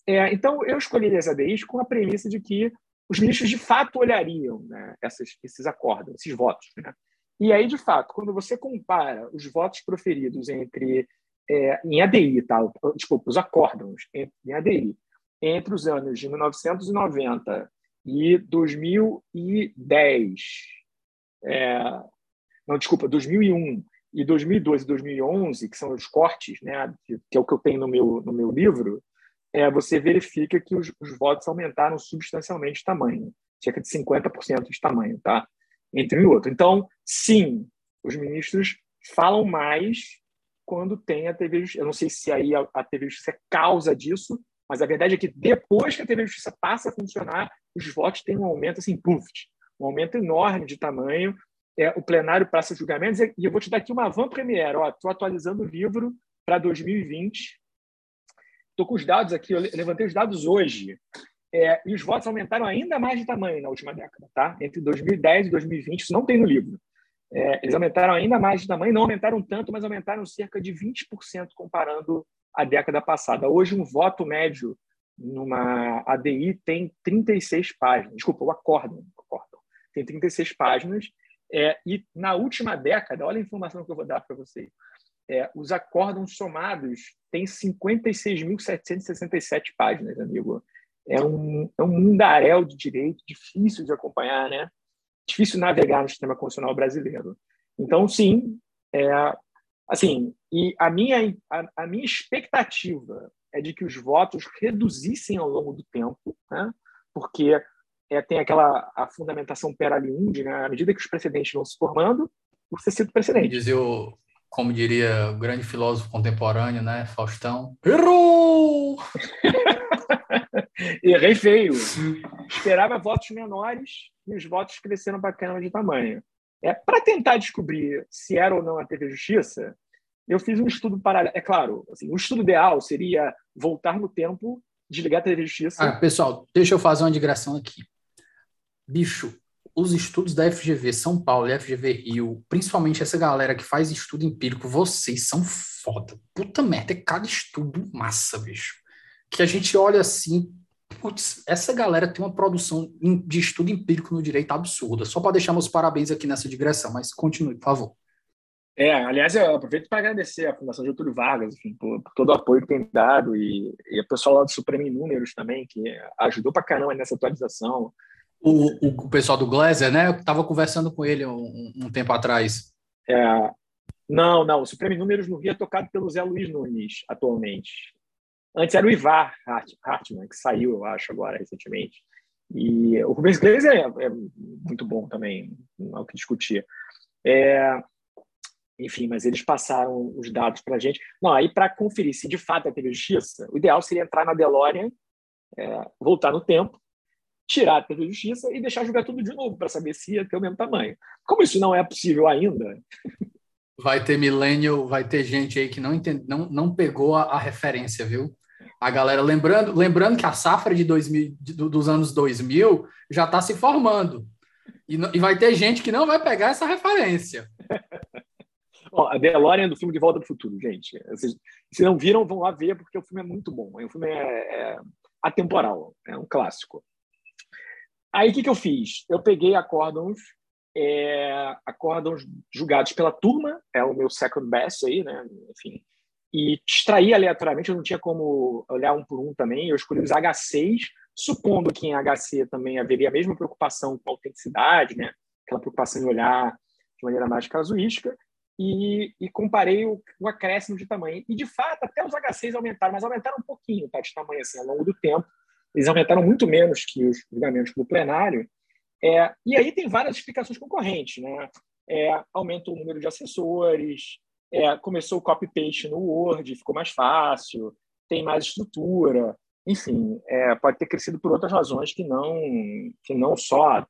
É, então, eu escolhi as ADIs com a premissa de que os ministros de fato olhariam né, essas, esses acordos, esses votos. Né? E aí, de fato, quando você compara os votos proferidos entre é, em ADI, tá? desculpa, os acórdãos em, em ADI, entre os anos de 1990 e 2010, é, não, desculpa, 2001 e 2012 e 2011, que são os cortes, né, que, é o que eu tenho no meu, no meu livro, é, você verifica que os, os, votos aumentaram substancialmente de tamanho, cerca de 50% de tamanho, tá? entre um e outro. Então, sim, os ministros falam mais quando tem a TV Justiça. Eu não sei se aí a, a TV Justiça é causa disso, mas a verdade é que depois que a TV Justiça passa a funcionar, os votos têm um aumento assim, puff, um aumento enorme de tamanho. É, o plenário passa julgamentos, e eu vou te dar aqui uma van premiere. Estou atualizando o livro para 2020, Estou com os dados aqui, eu levantei os dados hoje. É, e os votos aumentaram ainda mais de tamanho na última década, tá? Entre 2010 e 2020, isso não tem no livro. É, eles aumentaram ainda mais de tamanho, não aumentaram tanto, mas aumentaram cerca de 20% comparando a década passada. Hoje, um voto médio numa ADI tem 36 páginas. Desculpa, o acórdão, tem 36 páginas. É, e na última década, olha a informação que eu vou dar para vocês. É, os acórdãos somados têm 56.767 páginas, amigo. É um, é um mundaréu de direito difícil de acompanhar, né? Difícil navegar no sistema constitucional brasileiro. Então, sim, é, assim, e a minha, a, a minha expectativa é de que os votos reduzissem ao longo do tempo, né? porque é, tem aquela a fundamentação per aliundi, né? à medida que os precedentes vão se formando, você cita o precedente.
Dizer o, como diria o grande filósofo contemporâneo, né, Faustão, errou!
Errei feio. Esperava votos menores e os votos cresceram para caramba de tamanho. É, para tentar descobrir se era ou não a TV Justiça, eu fiz um estudo paralelo. É claro, assim, o estudo ideal seria voltar no tempo, desligar a TV Justiça.
Ah, pessoal, deixa eu fazer uma digressão aqui. Bicho, os estudos da FGV São Paulo e FGV Rio, principalmente essa galera que faz estudo empírico, vocês são foda. Puta merda, é cada estudo massa, bicho. Que a gente olha assim, putz, essa galera tem uma produção de estudo empírico no direito absurda. Só para deixar meus parabéns aqui nessa digressão, mas continue, por favor.
É, aliás, eu aproveito para agradecer a Fundação Getúlio Vargas, enfim, por, por, todo o apoio que tem dado e, e o pessoal lá do Supremo em Números também, que ajudou para caramba nessa atualização.
O, o, pessoal do Glaser, né? Eu estava conversando com ele um, um, tempo atrás.
É, não, não, o em Números no Rio é tocado pelo Zé Luiz Nunes, atualmente. Antes era o Ivar Hartmann, que saiu, eu acho, agora, recentemente. E o Rubens Glaser é, é muito bom também, não há o que discutir. É, enfim, mas eles passaram os dados para a gente. Não, aí para conferir se de fato é TV Justiça, o ideal seria entrar na DeLorean, é, voltar no tempo, tirar a TV Justiça e deixar jogar tudo de novo para saber se ia ter o mesmo tamanho. Como isso não é possível ainda.
Vai ter millennial, vai ter gente aí que não, entende, não, não pegou a, a referência, viu? A galera, lembrando, lembrando que a safra de 2000, de, dos anos 2000 já está se formando. E, e vai ter gente que não vai pegar essa referência.
Ó, a DeLorean do filme De Volta para o Futuro, gente. Vocês, se não viram, vão lá ver, porque o filme é muito bom. O filme é, é atemporal, é um clássico. Aí o que, que eu fiz? Eu peguei acórdãos, é, julgados pela turma, é o meu second best aí, né? Enfim. E extraí aleatoriamente, eu não tinha como olhar um por um também, eu escolhi os H6, supondo que em HC também haveria a mesma preocupação com a autenticidade, né? aquela preocupação em olhar de maneira mais casuística, e, e comparei o, o, acréscimo de tamanho. E, de fato, até os H6 aumentaram, mas aumentaram um pouquinho tá, de tamanho assim, ao longo do tempo. Eles aumentaram muito menos que os julgamentos do plenário. É, e aí tem várias explicações concorrentes. Né? É, aumenta o número de assessores, é, começou o copy-paste no Word, ficou mais fácil, tem mais estrutura. Enfim, é, pode ter crescido por outras razões que não, que não só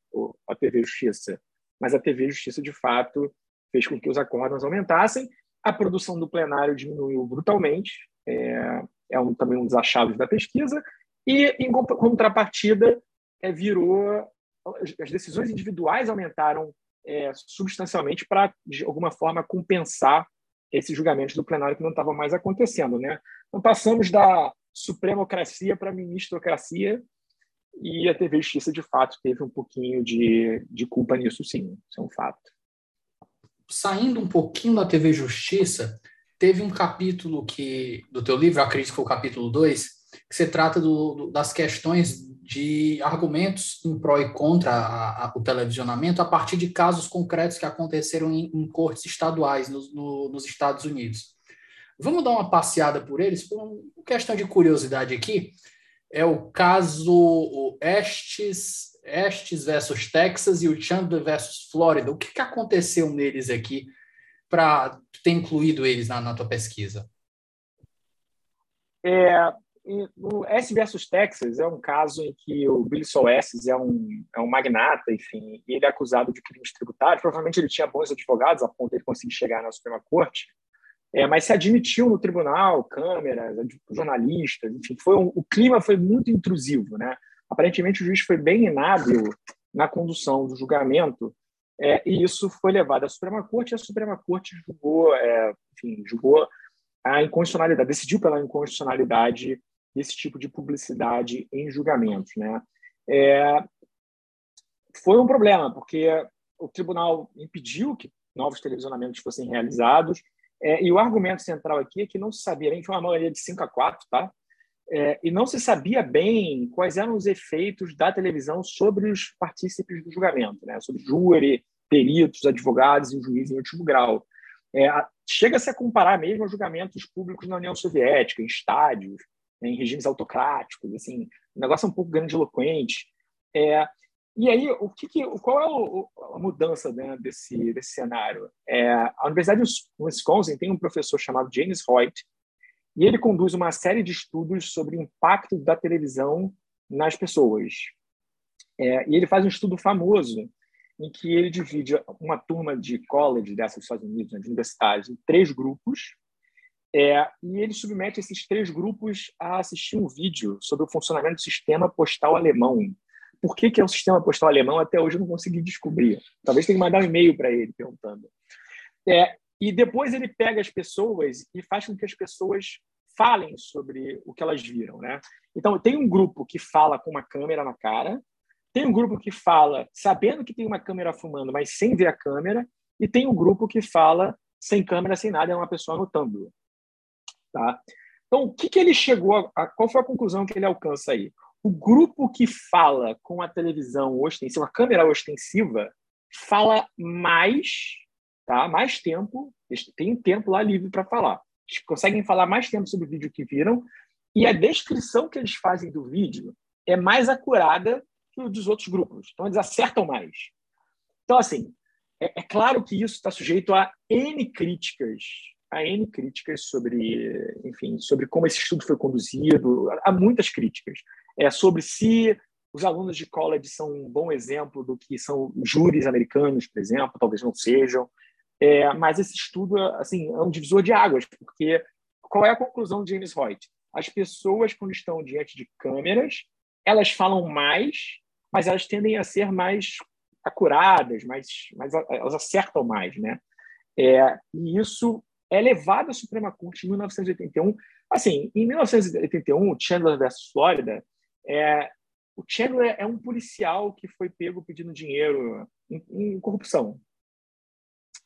a, TV Justiça, mas a TV Justiça, de fato, fez com que os acórdãos aumentassem. A produção do plenário diminuiu brutalmente, é, é um, também um dos achados da pesquisa, e, em contrapartida, é, virou. As decisões individuais aumentaram é, substancialmente para, de alguma forma, compensar esses julgamentos do plenário que não estavam mais acontecendo. Né? Então, passamos da supremocracia para a ministrocracia, e a TV Justiça, de fato, teve um pouquinho de, de culpa nisso, sim, isso é um fato
saindo um pouquinho da TV Justiça, teve um capítulo que do teu livro, acredito que foi o capítulo 2, que se trata do, do, das questões de argumentos em pró e contra a, a, o televisionamento a partir de casos concretos que aconteceram em, em cortes estaduais no, no, nos Estados Unidos. Vamos dar uma passeada por eles, por uma questão de curiosidade aqui. É o caso Estes Estes versus Texas e o Chandler versus Flórida. O que, que aconteceu neles aqui para ter incluído eles na, na tua pesquisa?
É, o S versus Texas é um caso em que o Billy Soesses é um, é um magnata, enfim, e ele é acusado de crimes tributários. Provavelmente ele tinha bons advogados a ponto de ele conseguir chegar na Suprema Corte, é, mas se admitiu no tribunal, câmeras, jornalistas, enfim, foi um, o clima foi muito intrusivo, né? Aparentemente, o juiz foi bem inábil na condução do julgamento, é, e isso foi levado à Suprema Corte, e a Suprema Corte julgou, é, enfim, julgou a inconstitucionalidade, decidiu pela inconstitucionalidade desse tipo de publicidade em julgamentos. Né? É, foi um problema, porque o tribunal impediu que novos televisionamentos fossem realizados, é, e o argumento central aqui é que não se sabia, gente foi uma maioria de 5 a 4, tá? É, e não se sabia bem quais eram os efeitos da televisão sobre os partícipes do julgamento, né? sobre júri, peritos, advogados e o juiz em último grau. É, Chega-se a comparar mesmo a julgamentos públicos na União Soviética, em estádios, em regimes autocráticos, assim, o negócio um pouco grandiloquente. É, e aí, o que, que qual é o, a mudança né, desse, desse cenário? É, a Universidade de Wisconsin tem um professor chamado James Hoyt, e ele conduz uma série de estudos sobre o impacto da televisão nas pessoas. É, e ele faz um estudo famoso em que ele divide uma turma de college dessas Estados Unidos, né, de universidades, em três grupos, é, e ele submete esses três grupos a assistir um vídeo sobre o funcionamento do sistema postal alemão. Por que, que é o sistema postal alemão? Até hoje eu não consegui descobrir. Talvez tenha que mandar um e-mail para ele perguntando. É, e depois ele pega as pessoas e faz com que as pessoas falem sobre o que elas viram, né? Então tem um grupo que fala com uma câmera na cara, tem um grupo que fala sabendo que tem uma câmera fumando, mas sem ver a câmera, e tem um grupo que fala sem câmera, sem nada, é uma pessoa anotando. Tá? Então, o que, que ele chegou a, qual foi a conclusão que ele alcança aí? O grupo que fala com a televisão ostensiva, a câmera ostensiva, fala mais tá? mais tempo, tem tempo lá livre para falar. Eles conseguem falar mais tempo sobre o vídeo que viram e a descrição que eles fazem do vídeo é mais acurada que o dos outros grupos. Então, eles acertam mais. Então, assim, é, é claro que isso está sujeito a N críticas, a N críticas sobre, enfim, sobre como esse estudo foi conduzido, há muitas críticas. É sobre se os alunos de college são um bom exemplo do que são júris americanos, por exemplo, talvez não sejam. É, mas esse estudo assim, é um divisor de águas, porque qual é a conclusão de James Hoyt? As pessoas, quando estão diante de câmeras, elas falam mais, mas elas tendem a ser mais acuradas, mais, mais elas acertam mais. Né? É, e isso é levado à Suprema Corte em 1981. Assim, em 1981, Chandler versus Florida, é, o Chandler é um policial que foi pego pedindo dinheiro em, em corrupção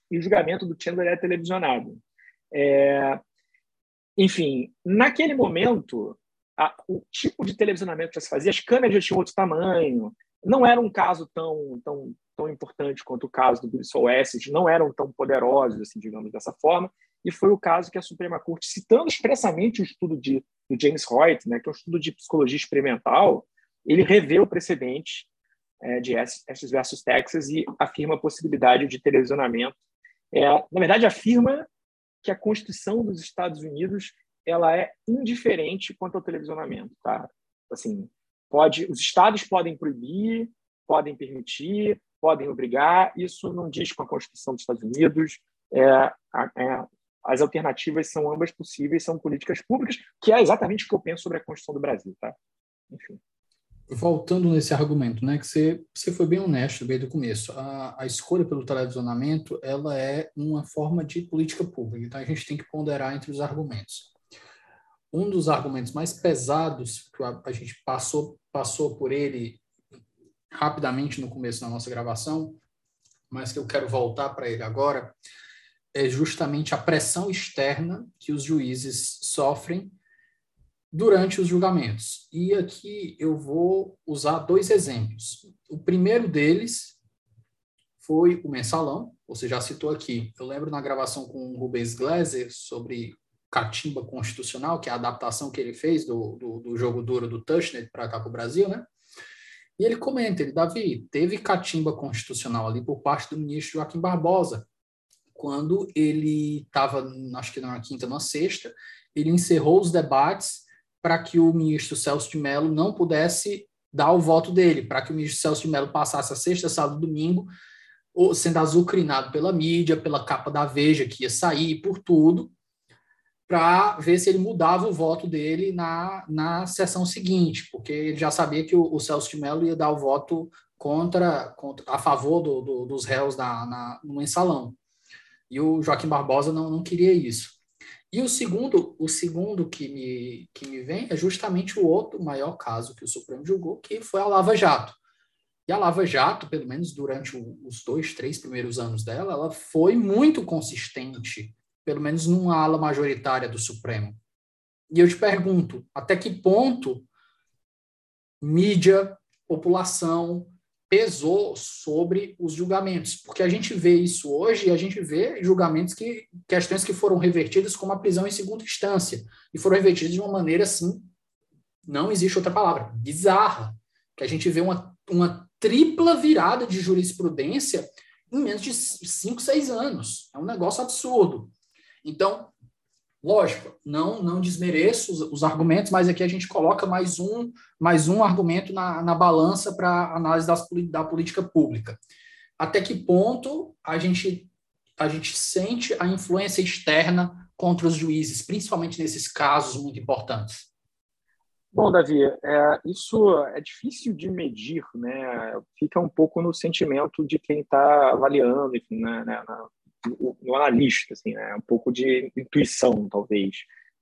e o julgamento do Chandler é televisionado. É, enfim, naquele momento, a, o tipo de televisionamento que já se fazia, as câmeras já tinham outro tamanho, não era um caso tão, tão, tão importante quanto o caso do Billy Oasis, não eram tão poderosos, assim, digamos dessa forma, e foi o caso que a Suprema Corte, citando expressamente o estudo de, do James Hoyt, né, que é um estudo de psicologia experimental, ele revê o precedente é, de Estes versus Texas e afirma a possibilidade de televisionamento é, na verdade, afirma que a Constituição dos Estados Unidos ela é indiferente quanto ao televisionamento, tá? Assim, pode, os estados podem proibir, podem permitir, podem obrigar. Isso não diz com a Constituição dos Estados Unidos. É, é, as alternativas são ambas possíveis, são políticas públicas, que é exatamente o que eu penso sobre a Constituição do Brasil, tá? Enfim
voltando nesse argumento, né, que você, você foi bem honesto desde o começo, a, a escolha pelo televisionamento, ela é uma forma de política pública, então a gente tem que ponderar entre os argumentos. Um dos argumentos mais pesados, que a, a gente passou, passou por ele rapidamente no começo da nossa gravação, mas que eu quero voltar para ele agora, é justamente a pressão externa que os juízes sofrem durante os julgamentos. E aqui eu vou usar dois exemplos. O primeiro deles foi o mensalão, você já citou aqui. Eu lembro na gravação com o Rubens Gleiser sobre catimba constitucional, que é a adaptação que ele fez do, do, do jogo duro do Touchnet para cá para o Brasil, né? E ele comenta, ele, Davi, teve catimba constitucional ali por parte do ministro Joaquim Barbosa, quando ele estava, acho que na quinta, na sexta, ele encerrou os debates para que o ministro Celso de Mello não pudesse dar o voto dele, para que o ministro Celso de Mello passasse a sexta, sábado domingo, sendo azucrinado pela mídia, pela capa da Veja que ia sair, por tudo, para ver se ele mudava o voto dele na, na sessão seguinte, porque ele já sabia que o, o Celso de Mello ia dar o voto contra, contra a favor do, do, dos réus na, na, no mensalão. E o Joaquim Barbosa não, não queria isso. E o segundo, o segundo que me, que me vem é justamente o outro maior caso que o Supremo julgou, que foi a Lava Jato. E a Lava Jato, pelo menos durante os dois, três primeiros anos dela, ela foi muito consistente, pelo menos numa ala majoritária do Supremo. E eu te pergunto, até que ponto mídia, população, pesou sobre os julgamentos, porque a gente vê isso hoje e a gente vê julgamentos que questões que foram revertidas como a prisão em segunda instância e foram revertidas de uma maneira assim, não existe outra palavra, bizarra, que a gente vê uma, uma tripla virada de jurisprudência em menos de cinco, seis anos. É um negócio absurdo. Então, Lógico, não não desmereço os, os, argumentos, mas aqui a gente coloca mais um mais um argumento na, na balança para análise das, da política pública. Até que ponto a gente a gente sente a influência externa contra os juízes, principalmente nesses casos muito importantes?
Bom, Davi, é, isso é difícil de medir, né? Fica um pouco no sentimento de quem está avaliando, enfim, né, na, no analista, assim, né? um pouco de intuição, talvez.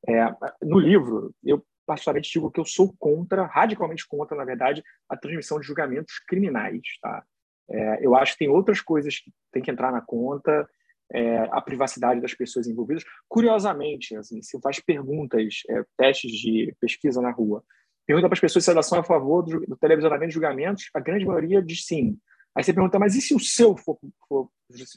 É, no livro, eu particularmente digo que eu sou contra, radicalmente contra, na verdade, a transmissão de julgamentos criminais. Tá? É, eu acho que tem outras coisas que tem que entrar na conta, é, a privacidade das pessoas envolvidas. Curiosamente, assim, se faz perguntas, é, testes de pesquisa na rua, pergunta para as pessoas se elas são a favor do, do televisionamento de julgamentos, a grande maioria diz sim. Aí você pergunta, mas e se o seu for, for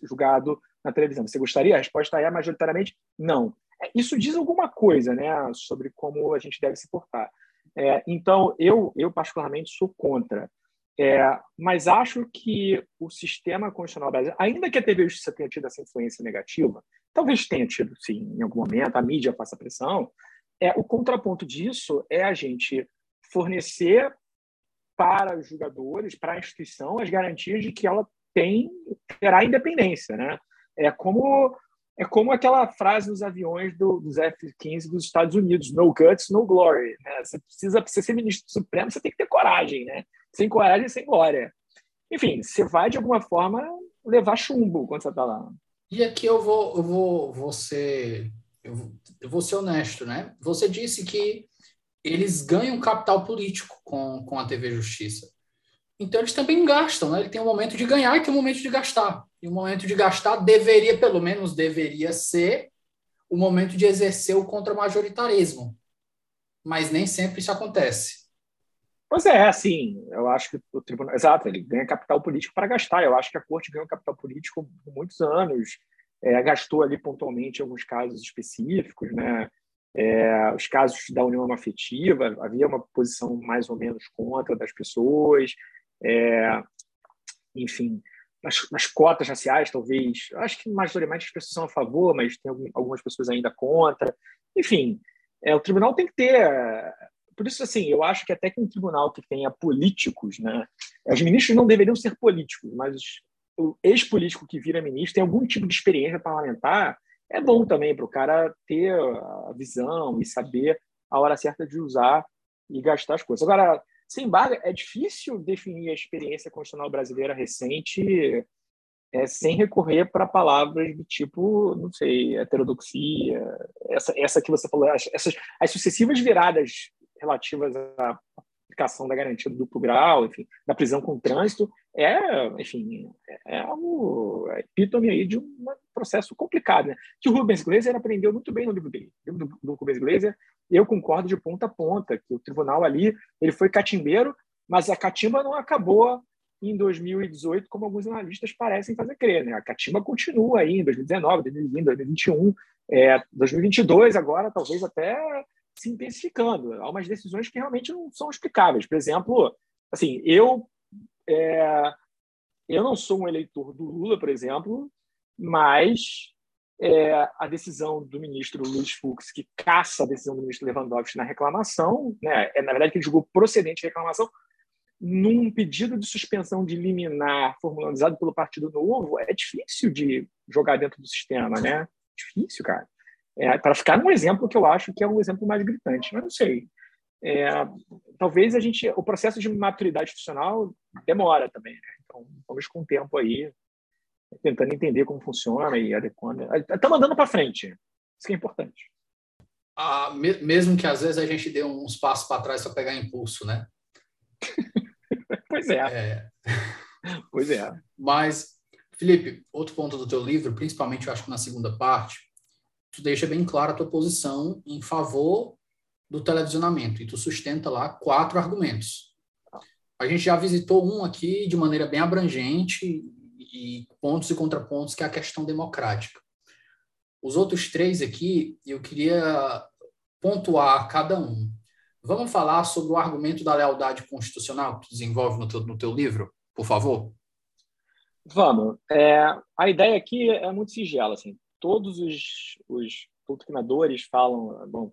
julgado na televisão? Você gostaria? A resposta é majoritariamente não. É, isso diz alguma coisa né, sobre como a gente deve se portar. É, então, eu, eu particularmente sou contra. É, mas acho que o sistema constitucional brasileiro, ainda que a TV Justiça tenha tido essa influência negativa, talvez tenha tido, sim, em algum momento, a mídia faça pressão, é, o contraponto disso é a gente fornecer para os jogadores, para a instituição, as garantias de que ela tem terá independência, né? É como é como aquela frase dos aviões do, dos F-15 dos Estados Unidos, no guts, no glory. Né? Você precisa, ser ministro supremo, você tem que ter coragem, né? Sem coragem, sem glória. Enfim, você vai de alguma forma levar chumbo quando você está lá.
E aqui eu vou, eu vou, vou ser, eu vou ser honesto, né? Você disse que eles ganham capital político com, com a TV Justiça. Então eles também gastam, né? Ele tem um momento de ganhar e tem um momento de gastar. E o momento de gastar deveria, pelo menos deveria ser, o momento de exercer o contramajoritarismo. Mas nem sempre isso acontece.
Pois é, assim, eu acho que o tribunal, exato, ele ganha capital político para gastar. Eu acho que a corte ganhou capital político por muitos anos, é, gastou ali pontualmente alguns casos específicos, né? É, os casos da união afetiva, havia uma posição mais ou menos contra das pessoas, é, enfim, nas, cotas raciais, talvez, acho que majoritariamente as pessoas são a favor, mas tem algumas pessoas ainda contra. Enfim, é, o tribunal tem que ter. Por isso, assim, eu acho que até que um tribunal que tenha políticos, né, os ministros não deveriam ser políticos, mas o ex-político que vira ministro tem algum tipo de experiência parlamentar, é bom também para o cara ter a visão e saber a hora certa de usar e gastar as coisas. Agora, sem embargo, é difícil definir a experiência constitucional brasileira recente é, sem recorrer para palavras do tipo, não sei, heterodoxia, essa, essa que você falou, essas, as sucessivas viradas relativas à aplicação da garantia do duplo grau, enfim, da prisão com trânsito, é, enfim, é algo é epítome aí de um processo complicado, né? Que o Rubens Glaser aprendeu muito bem no livro dele, no livro do, do Rubens Glaser, eu concordo de ponta a ponta, que o tribunal ali, ele foi catimbeiro, mas a catimba não acabou em 2018, como alguns analistas parecem fazer crer, né? A catimba continua aí em 2019, 2020, 2021, é, 2022 agora, talvez até se intensificando. Há umas decisões que realmente não são explicáveis. Por exemplo, assim, eu é, eu não sou um eleitor do Lula, por exemplo, mas é, a decisão do ministro Luiz Fux, que caça a decisão do ministro Lewandowski na reclamação, né, é na verdade que ele julgou procedente a reclamação, num pedido de suspensão de liminar formalizado pelo Partido Novo, é difícil de jogar dentro do sistema, né? Difícil, cara. É, para ficar num exemplo que eu acho que é um exemplo mais gritante, mas não sei. É, talvez a gente, o processo de maturidade institucional demora também, né? Então, vamos com o tempo aí, tentando entender como funciona e adequando. Estamos andando para frente, isso que é importante.
ah, mesmo que às vezes a gente dê uns passos para trás para pegar impulso, né?
pois é. é. Pois é.
Mas, Felipe, outro ponto do teu livro, principalmente eu acho que na segunda parte, tu deixa bem clara a tua posição em favor do televisionamento e tu sustenta lá quatro argumentos. A gente já visitou um aqui de maneira bem abrangente e pontos e contrapontos, que é a questão democrática. Os outros três aqui, eu queria pontuar cada um. Vamos falar sobre o argumento da lealdade constitucional que tu desenvolve no teu, no teu livro, por favor?
Vamos. É, a ideia aqui é muito sigela. Assim. Todos os, os doutrinadores falam, bom,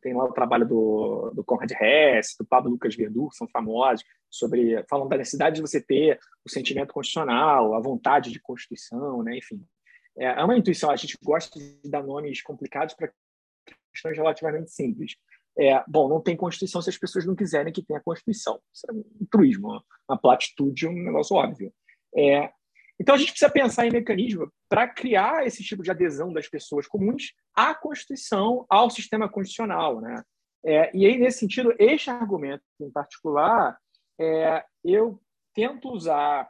tem lá o trabalho do, do Conrad Hess, do Pablo Lucas Verdu, que são famosos, sobre, falam da necessidade de você ter o sentimento constitucional, a vontade de constituição, né? enfim. É, é uma intuição, a gente gosta de dar nomes complicados para questões relativamente simples. É, bom, não tem Constituição se as pessoas não quiserem que tenha Constituição. Isso é um truísmo, uma platitude, um negócio óbvio. É, então, a gente precisa pensar em mecanismo para criar esse tipo de adesão das pessoas comuns à Constituição, ao sistema constitucional. Né? É, e aí, nesse sentido, este argumento em particular, é, eu tento usar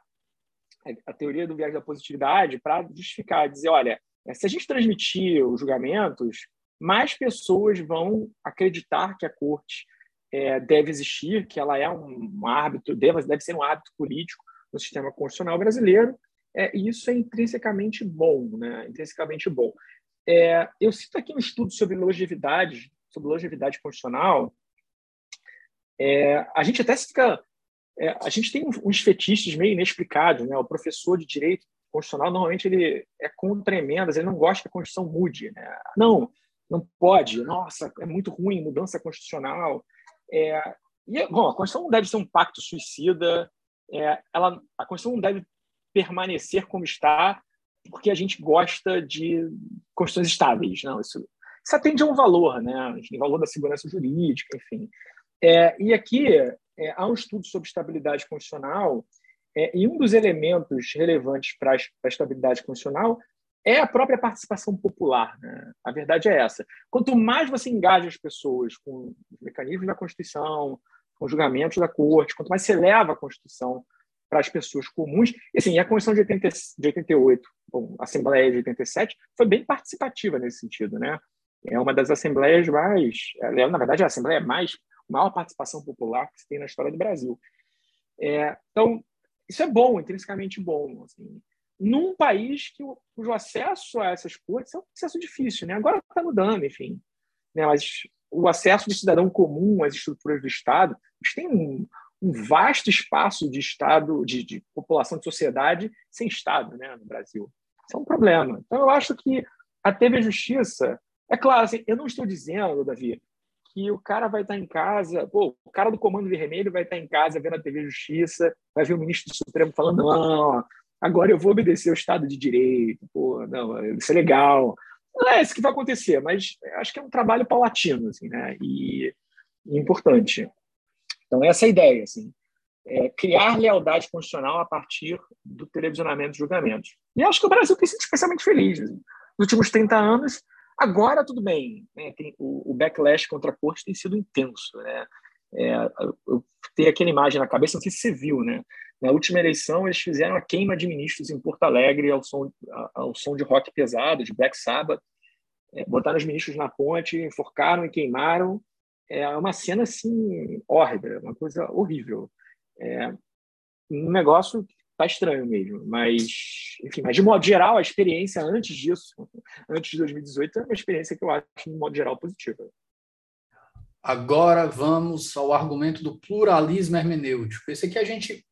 a teoria do viés da positividade para justificar, dizer, olha, se a gente transmitir os julgamentos, mais pessoas vão acreditar que a corte é, deve existir, que ela é um, um árbitro, deve, deve ser um árbitro político no sistema constitucional brasileiro, é, e isso é intrinsecamente bom, né? intrinsecamente bom. É, eu cito aqui um estudo sobre longevidade, sobre longevidade constitucional. É, a gente até fica, é, a gente tem uns fetiches meio inexplicados, né? O professor de direito constitucional normalmente ele é contra emendas, ele não gosta que a Constituição mude, né? Não, não pode, nossa, é muito ruim, mudança constitucional. É, e, bom, a Constituição não deve ser um pacto suicida, é, ela, a Constituição não deve permanecer como está porque a gente gosta de Constituições estáveis. Não, isso, isso atende a um valor, né? o valor da segurança jurídica, enfim. É, e aqui é, há um estudo sobre estabilidade constitucional é, e um dos elementos relevantes para a estabilidade constitucional é a própria participação popular. Né? A verdade é essa. Quanto mais você engaja as pessoas com os mecanismos da Constituição, com os julgamentos da Corte, quanto mais você leva a Constituição para as pessoas comuns, e, assim, a Constituição de, 80, de 88, bom, a Assembleia de 87, foi bem participativa nesse sentido. Né? É uma das assembleias mais, é, na verdade, a Assembleia mais, maior participação popular que se tem na história do Brasil. É, então, isso é bom, intrinsecamente bom. Assim num país que, cujo acesso a essas cortes é um acesso difícil. Né? Agora está mudando, enfim. Né? Mas o acesso do cidadão comum às estruturas do Estado, a gente tem um, um vasto espaço de Estado, de, de, população, de sociedade sem Estado né, no Brasil. Isso é um problema. Então, eu acho que a TV Justiça, é claro, assim, eu não estou dizendo, Davi, que o cara vai estar em casa, pô, o cara do Comando Vermelho vai estar em casa vendo a TV Justiça, vai ver o ministro do Supremo falando, não, agora eu vou obedecer ao Estado de Direito, pô, não, isso é legal. Não é isso que vai acontecer, mas acho que é um trabalho paulatino, assim, né? E, e importante. Então, essa é a ideia, assim. É criar lealdade constitucional a partir do televisionamento de julgamentos. E acho que o Brasil tem sido especialmente feliz. Assim. Nos últimos 30 anos, agora tudo bem. Né? Tem, o, o, backlash contra a corte tem sido intenso. Né? É, eu tenho aquela imagem na cabeça, não sei se você viu, né? Na última eleição, eles fizeram a queima de ministros em Porto Alegre ao som, ao som de rock pesado, de Black Sabbath. É, botaram os ministros na ponte, enforcaram e queimaram. É uma cena assim horrível, uma coisa horrível. É um negócio tá estranho mesmo, mas enfim, mas de modo geral a experiência antes disso, antes de 2018, é uma experiência que eu acho de modo geral positiva.
Agora vamos ao argumento do pluralismo hermenêutico. Esse aqui a gente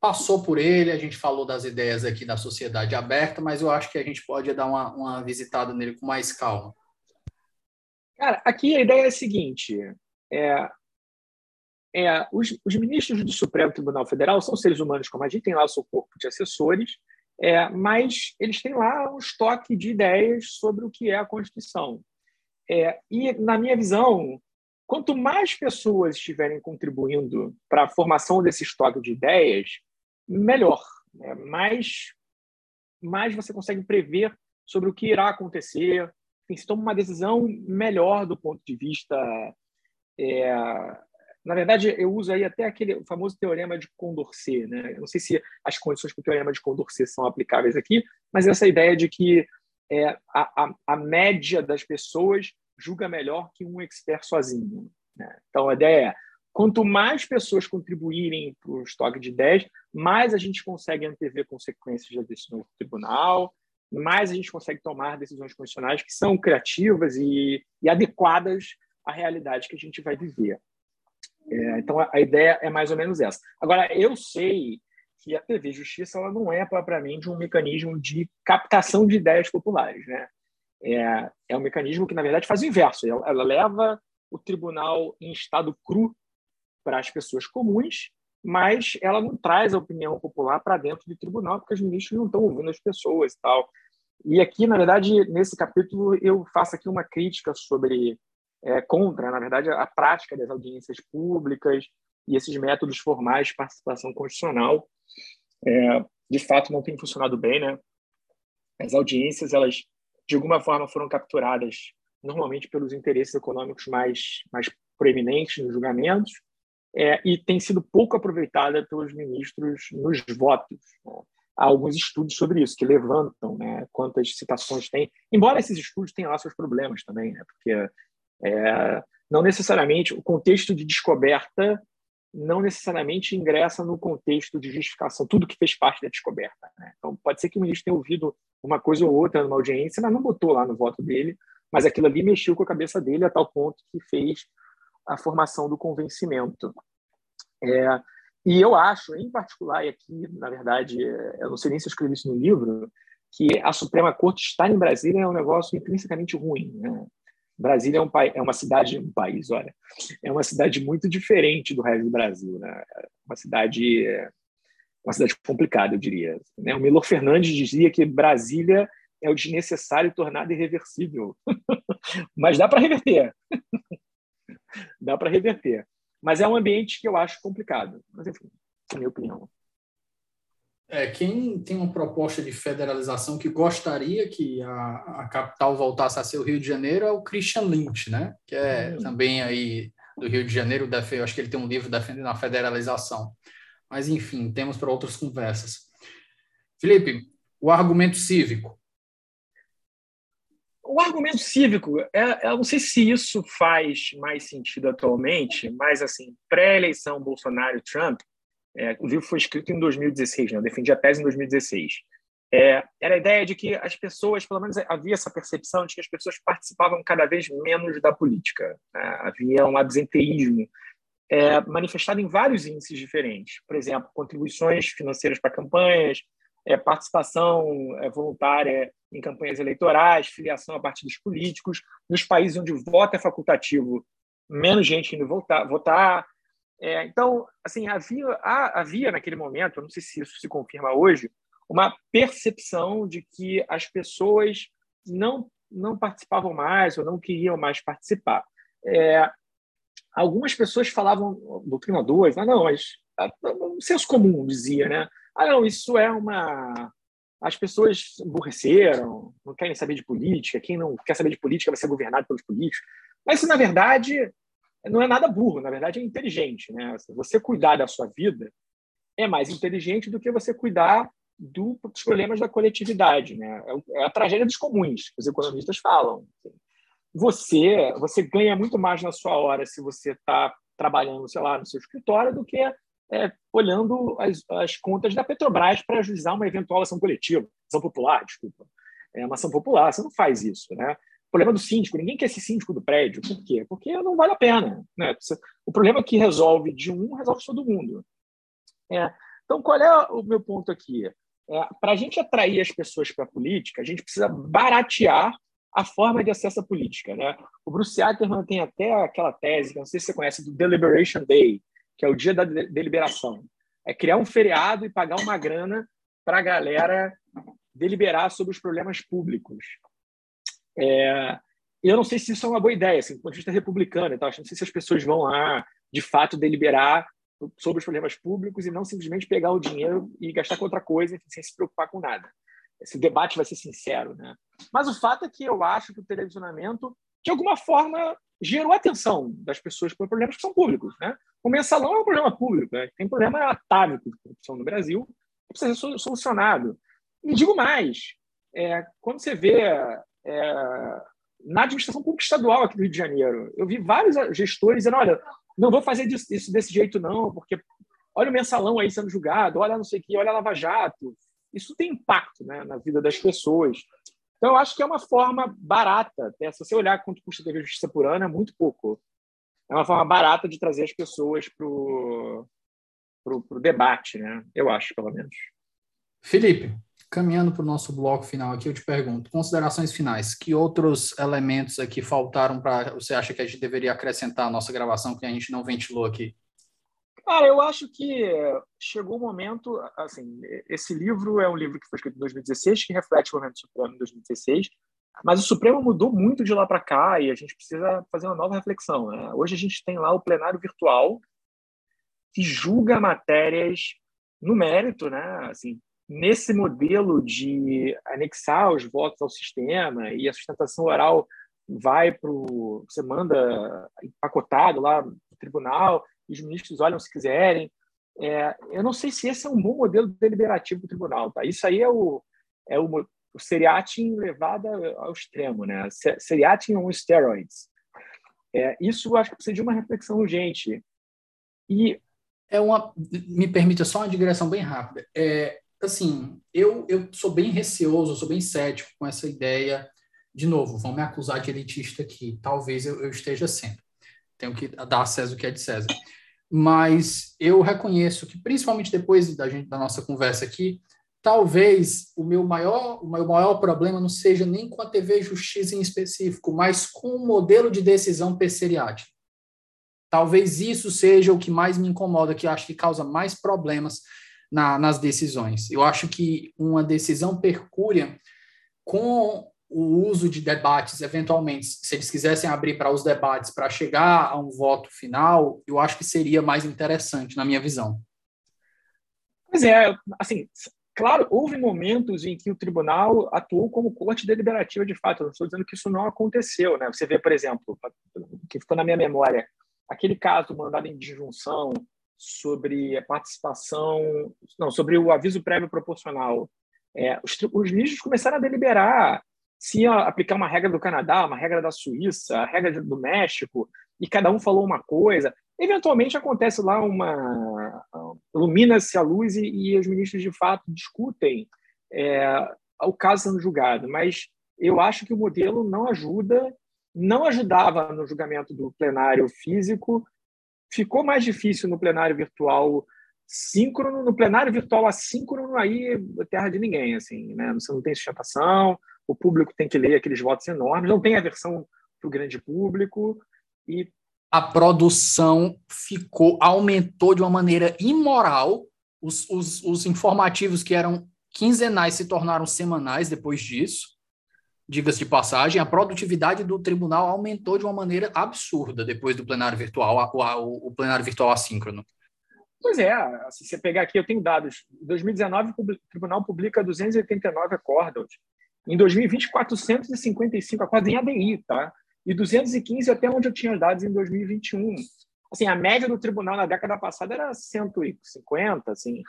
passou por ele, a gente falou das ideias aqui da sociedade aberta, mas eu acho que a gente pode dar uma, uma visitada nele com mais calma.
Cara, aqui a ideia é a seguinte: é, é, os, os, ministros do Supremo Tribunal Federal são seres humanos, como a gente tem lá o seu corpo de assessores, é, mas eles têm lá um estoque de ideias sobre o que é a Constituição. É, e, na minha visão, quanto mais pessoas estiverem contribuindo para a formação desse estoque de ideias, melhor. Né? Mais, mais você consegue prever sobre o que irá acontecer, se toma uma decisão melhor do ponto de vista. É, na verdade, eu uso aí até aquele famoso teorema de Condorcet. Né? Eu não sei se as condições para o teorema de Condorcet são aplicáveis aqui, mas essa ideia de que é, a, a, a média das pessoas julga melhor que um expert sozinho. Né? Então, a ideia é, quanto mais pessoas contribuírem para o estoque de 10, mais a gente consegue antever consequências da decisão do tribunal, mais a gente consegue tomar decisões constitucionais que são criativas e, e adequadas à realidade que a gente vai viver. É, então, a, a, ideia é mais ou menos essa. Agora, eu sei que a TV Justiça ela não é propriamente um mecanismo de captação de ideias populares. Né? É, é um mecanismo que, na verdade, faz o inverso. Ela, ela leva o tribunal em estado cru para as pessoas comuns, mas ela não traz a opinião popular para dentro do tribunal, porque os ministros não estão ouvindo as pessoas e tal. E aqui, na verdade, nesse capítulo, eu faço aqui uma crítica sobre, é, contra, na verdade, a prática das audiências públicas e esses métodos formais de participação constitucional. É, de fato, não tem funcionado bem, né? As audiências, elas, de alguma forma, foram capturadas normalmente pelos interesses econômicos mais, mais proeminentes nos julgamentos, é, e tem sido pouco aproveitada pelos ministros nos votos. Né? Há alguns estudos sobre isso que levantam né, quantas citações tem, embora esses estudos tenham lá seus problemas também, né, porque é, não necessariamente o contexto de descoberta não necessariamente ingressa no contexto de justificação, tudo que fez parte da descoberta. Né? Então, pode ser que o ministro tenha ouvido uma coisa ou outra numa audiência, mas não botou lá no voto dele, mas aquilo ali mexeu com a cabeça dele a tal ponto que fez a formação do convencimento. É, e eu acho, em particular, e aqui, na verdade, é, eu não sei nem se eu escrevi isso no livro, que a Suprema Corte estar em Brasília é um negócio intrinsecamente ruim. Né? Brasília é, um, é uma cidade, um país, olha, é uma cidade muito diferente do resto do Brasil, né? Uma cidade, uma cidade complicada, eu diria. Né? O Milor Fernandes dizia que Brasília é o desnecessário tornado irreversível, mas dá para reverter dá para reverter. Mas é um ambiente que eu acho complicado. Mas, enfim, é a minha opinião.
É, quem tem uma proposta de federalização que gostaria que a, a capital voltasse a ser o Rio de Janeiro é o Christian Lynch, né? Que é hum. também aí do Rio de Janeiro, eu acho que ele tem um livro defendendo a federalização. Mas, enfim, temos para outras conversas. Felipe, o argumento cívico
o argumento cívico, é, eu não sei se isso faz mais sentido atualmente, mas assim, pré-eleição Bolsonaro-Trump, é, o livro foi escrito em 2016, né? eu defendi a tese em 2016. É, era a ideia de que as pessoas, pelo menos havia essa percepção de que as pessoas participavam cada vez menos da política. Né? Havia um absenteísmo é, manifestado em vários índices diferentes. Por exemplo, contribuições financeiras para campanhas, é, participação é, voluntária em campanhas eleitorais, filiação a partidos políticos. Nos países onde o voto é facultativo, menos gente indo votar. votar. É, então, assim, havia, havia naquele momento, não sei se isso se confirma hoje, uma percepção de que as pessoas não, não participavam mais ou não queriam mais participar. É, algumas pessoas falavam, doutrinadores, ah, não, mas o senso comum dizia, né? Ah, não, isso é uma. As pessoas emburreceram, não querem saber de política, quem não quer saber de política vai ser governado pelos políticos. Mas isso, na verdade, não é nada burro, na verdade é inteligente. Né? Você cuidar da sua vida é mais inteligente do que você cuidar do, dos problemas da coletividade. Né? É, é a tragédia dos comuns, os economistas falam. Você, você ganha muito mais na sua hora se você está trabalhando, sei lá, no seu escritório do que é, olhando as, as, contas da Petrobras para ajuizar uma eventual ação coletiva, ação popular, desculpa. É uma ação popular, você não faz isso, né? O problema do síndico, ninguém quer ser síndico do prédio. Por quê? Porque não vale a pena. Né? O problema que resolve de um, resolve todo mundo. É, então, qual é o meu ponto aqui? É, para a gente atrair as pessoas para a política, a gente precisa baratear a forma de acesso à política. Né? O Bruce Ackerman tem até aquela tese, não sei se você conhece, do Deliberation Day, que é o dia da deliberação. É criar um feriado e pagar uma grana para a galera deliberar sobre os problemas públicos. É, eu não sei se isso é uma boa ideia, assim, do ponto de vista republicano. Então, não sei se as pessoas vão lá, de fato, deliberar sobre os problemas públicos e não simplesmente pegar o dinheiro e gastar com outra coisa sem se preocupar com nada. esse debate vai ser sincero, né? Mas o fato é que eu acho que o televisionamento, de alguma forma, gerou atenção das pessoas por problemas que são públicos, né? O mensalão é um problema público, né? tem problema atávico de corrupção no Brasil que precisa ser solucionado. E digo mais, é, quando você vê é, na administração pública estadual aqui do Rio de Janeiro, eu vi vários gestores dizendo, olha, não vou fazer isso desse jeito não, porque olha o mensalão aí sendo julgado, olha não sei o que, olha a Lava Jato. Isso tem impacto né, na vida das pessoas. Então, eu acho que é uma forma barata. Né? Se você olhar quanto custa ter justiça por ano, é muito pouco. É uma forma barata de trazer as pessoas para o debate, né? eu acho, pelo menos.
Felipe, caminhando para o nosso bloco final aqui, eu te pergunto, considerações finais, que outros elementos aqui faltaram para você acha que a gente deveria acrescentar à nossa gravação que a gente não ventilou aqui?
Cara, eu acho que chegou o momento, assim, esse livro é um livro que foi escrito em 2016, que reflete o momento Supremo em 2016, mas o Supremo mudou muito de lá para cá e a gente precisa fazer uma nova reflexão. Né? Hoje a gente tem lá o plenário virtual que julga matérias no mérito, né? Assim, nesse modelo de anexar os votos ao sistema e a sustentação oral vai para você manda empacotado lá no tribunal os ministros olham se quiserem. É, eu não sei se esse é um bom modelo deliberativo do tribunal. Tá? Isso aí é o, é o, o seriatim levado ao extremo, né? Seriatim on steroids. É, isso acho que precisa de uma reflexão urgente. E
é uma, me permita só uma digressão bem rápida. É, assim, eu, eu sou bem receoso, sou bem cético com essa ideia. De novo, vão me acusar de elitista aqui. Talvez eu, eu esteja sendo. Tenho que dar a César o que é de César mas eu reconheço que, principalmente depois da, gente, da nossa conversa aqui, talvez o meu maior, o meu maior problema não seja nem com a TV Justiça em específico, mas com o modelo de decisão PCRIAT. Talvez isso seja o que mais me incomoda, que acho que causa mais problemas na, nas decisões. Eu acho que uma decisão percúria com o uso de debates, eventualmente, se eles quisessem abrir para os debates para chegar a um voto final, eu acho que seria mais interessante, na minha visão.
Pois é, assim, claro, houve momentos em que o tribunal atuou como corte deliberativa de fato. Eu não estou dizendo que isso não aconteceu, né? Você vê, por exemplo, que ficou na minha memória, aquele caso mandado em disjunção sobre a participação, não, sobre o aviso prévio proporcional. É, os, os ministros começaram a deliberar se ia aplicar uma regra do Canadá, uma regra da Suíça, a regra do México, e cada um falou uma coisa. Eventualmente acontece lá uma. ilumina-se a luz e, e, os ministros de fato discutem é, o caso sendo julgado, mas eu acho que o modelo não ajuda, não ajudava no julgamento do plenário físico, ficou mais difícil no plenário virtual síncrono, no plenário virtual assíncrono, aí é terra de ninguém, assim, né? Você não tem sustentação, o público tem que ler aqueles votos enormes, não tem a versão para o grande público e
a produção ficou aumentou de uma maneira imoral. Os, os, os informativos que eram quinzenais se tornaram semanais depois disso. Diga-se de passagem, a produtividade do tribunal aumentou de uma maneira absurda depois do plenário virtual, o, o plenário virtual assíncrono.
Pois é, se você pegar aqui, eu tenho dados. Em 2019, o tribunal publica 289 acordos. Em 2020, 455 acordos em ADI, tá? E 215 até onde eu tinha dados em 2021. Assim, a média do tribunal na década passada era 150, assim.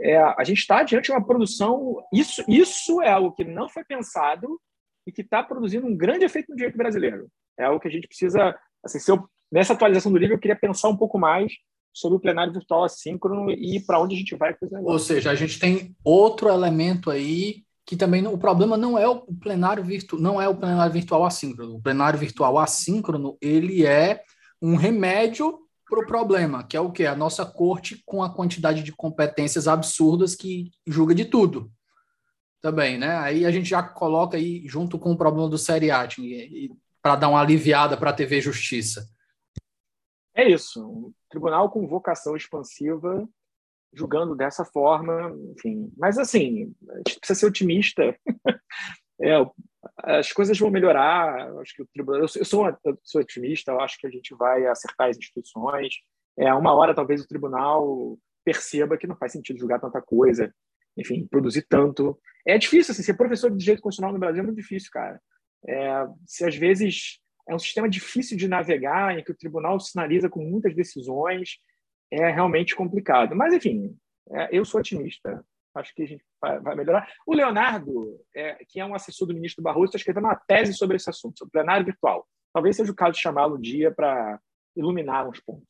É, a gente está diante de uma produção. Isso, isso é algo que não foi pensado e que está produzindo um grande efeito no direito brasileiro. É algo que a gente precisa. Assim, eu, nessa atualização do livro, eu queria pensar um pouco mais sobre o plenário virtual assíncrono e para onde a gente vai com esse
negócio. Ou seja, a gente tem outro elemento aí que também não, o problema não é o plenário virtual, não é o plenário virtual assíncrono. O plenário virtual assíncrono, ele é um remédio para o problema, que é o que? A nossa corte com a quantidade de competências absurdas que julga de tudo. Também, né? Aí a gente já coloca aí junto com o problema do seriating para dar uma aliviada para a TV Justiça.
É isso. Um tribunal com vocação expansiva julgando dessa forma, enfim. Mas, assim, a gente precisa ser otimista. é, as coisas vão melhorar. Acho que o tribunal. Eu, sou, eu sou otimista. Eu acho que a gente vai acertar as instituições. É uma hora talvez o tribunal perceba que não faz sentido julgar tanta coisa, enfim, produzir tanto. É difícil, assim, ser professor de direito constitucional no Brasil é muito difícil, cara. É, se às vezes é um sistema difícil de navegar, em que o tribunal sinaliza com muitas decisões, é realmente complicado. Mas, enfim, é, eu sou otimista. Acho que a gente vai, melhorar. O Leonardo, é, que é um assessor do ministro Barroso, está escrevendo uma tese sobre esse assunto, sobre plenário virtual. Talvez seja o caso de chamá-lo um dia para iluminar uns pontos.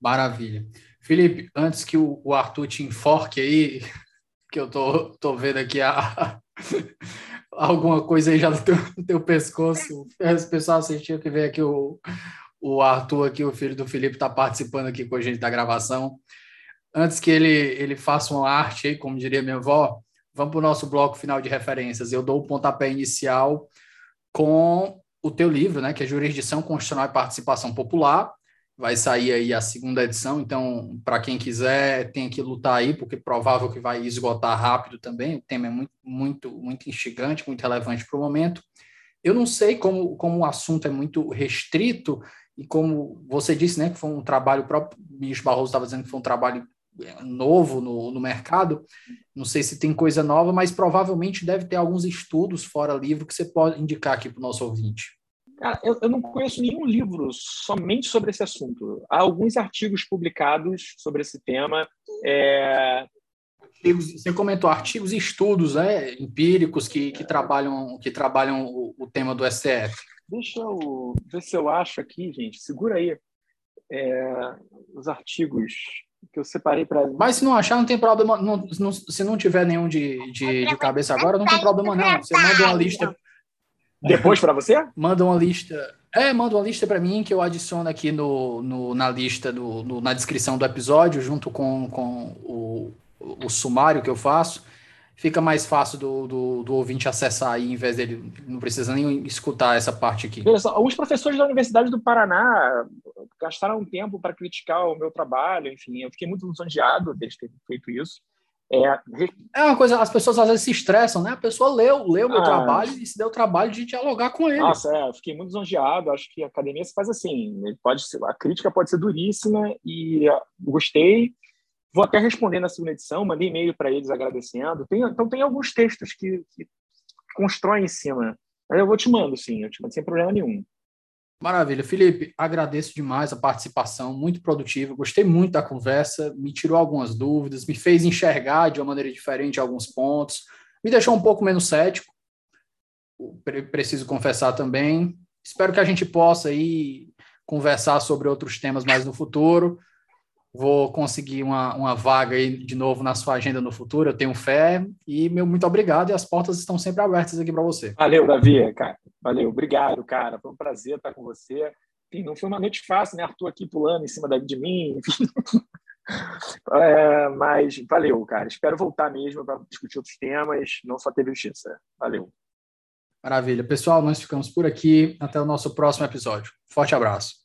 Maravilha. Felipe, antes que o, o Arthur te enforque aí, que eu tô, tô vendo aqui a, alguma coisa aí já no teu, no teu pescoço. As pessoas assistiam que ver aqui o, o Arthur, aqui, o filho do Felipe, está participando aqui com a gente da gravação. Antes que ele, ele faça uma arte aí, como diria minha avó, vamos para o nosso bloco final de referências. Eu dou o pontapé inicial com o teu livro, né, que é Jurisdição Constitucional e Participação Popular, vai sair aí a segunda edição, então, para quem quiser, tem que lutar aí, porque provável que vai esgotar rápido também, o tema é muito, muito, muito instigante, muito relevante para o momento. Eu não sei como, como o assunto é muito restrito, e como você disse, né, que foi um trabalho, o próprio ministro Barroso estava dizendo que foi um trabalho é, novo no, no mercado, não sei se tem coisa nova, mas provavelmente deve ter alguns estudos fora livro que você pode indicar aqui para o nosso ouvinte.
Cara, eu, eu, não conheço nenhum livro somente sobre esse assunto. Há alguns artigos publicados sobre esse tema. É...
Você comentou artigos e estudos né, empíricos que, que trabalham, que trabalham o, o tema do STF.
Deixa eu ver se eu acho aqui, gente. Segura aí é, os artigos que eu separei para.
Mas se não achar, não tem problema. Não, não, se não tiver nenhum de, de, de cabeça agora, não tem problema, não. Você manda uma lista
depois para você?
Manda uma lista. É, manda uma lista para mim que eu adiciono aqui no, no na lista, do, no, na descrição do episódio, junto com, com o, o sumário que eu faço. Fica mais fácil do, do, do ouvinte acessar aí, em vez dele não precisa nem escutar essa parte aqui.
Alguns professores da Universidade do Paraná gastaram um tempo para criticar o meu trabalho, enfim, eu fiquei muito lisonjeado deles terem feito isso.
É, é uma coisa, as pessoas às vezes se estressam, né? A pessoa leu, leu meu ah, trabalho e se deu o trabalho de dialogar com ele.
Nossa, é, eu fiquei muito lisonjeado. Acho que a academia se faz assim. Pode ser, a crítica pode ser duríssima e gostei. Vou até responder na segunda edição, mandei e-mail para eles agradecendo. Tem, então, tem alguns textos que, que constroem em cima. Mas eu vou te mando, sim, eu te mando sem problema nenhum.
Maravilha. Felipe, agradeço demais a participação, muito produtiva. Gostei muito da conversa, me tirou algumas dúvidas, me fez enxergar de uma maneira diferente alguns pontos, me deixou um pouco menos cético, preciso confessar também. Espero que a gente possa aí conversar sobre outros temas mais no futuro vou conseguir uma, uma vaga aí de novo na sua agenda no futuro, eu tenho fé, e meu muito obrigado, e as portas estão sempre abertas aqui para você.
Valeu, Davi, cara. Valeu, obrigado, cara. Foi um prazer estar com você. Enfim, não foi uma noite fácil, né? Arthur aqui pulando em cima de mim, enfim. É, mas valeu, cara. Espero voltar mesmo para discutir outros temas, não só teve justiça. Valeu.
Maravilha. Pessoal, nós ficamos por aqui. Até o nosso próximo episódio. Forte abraço.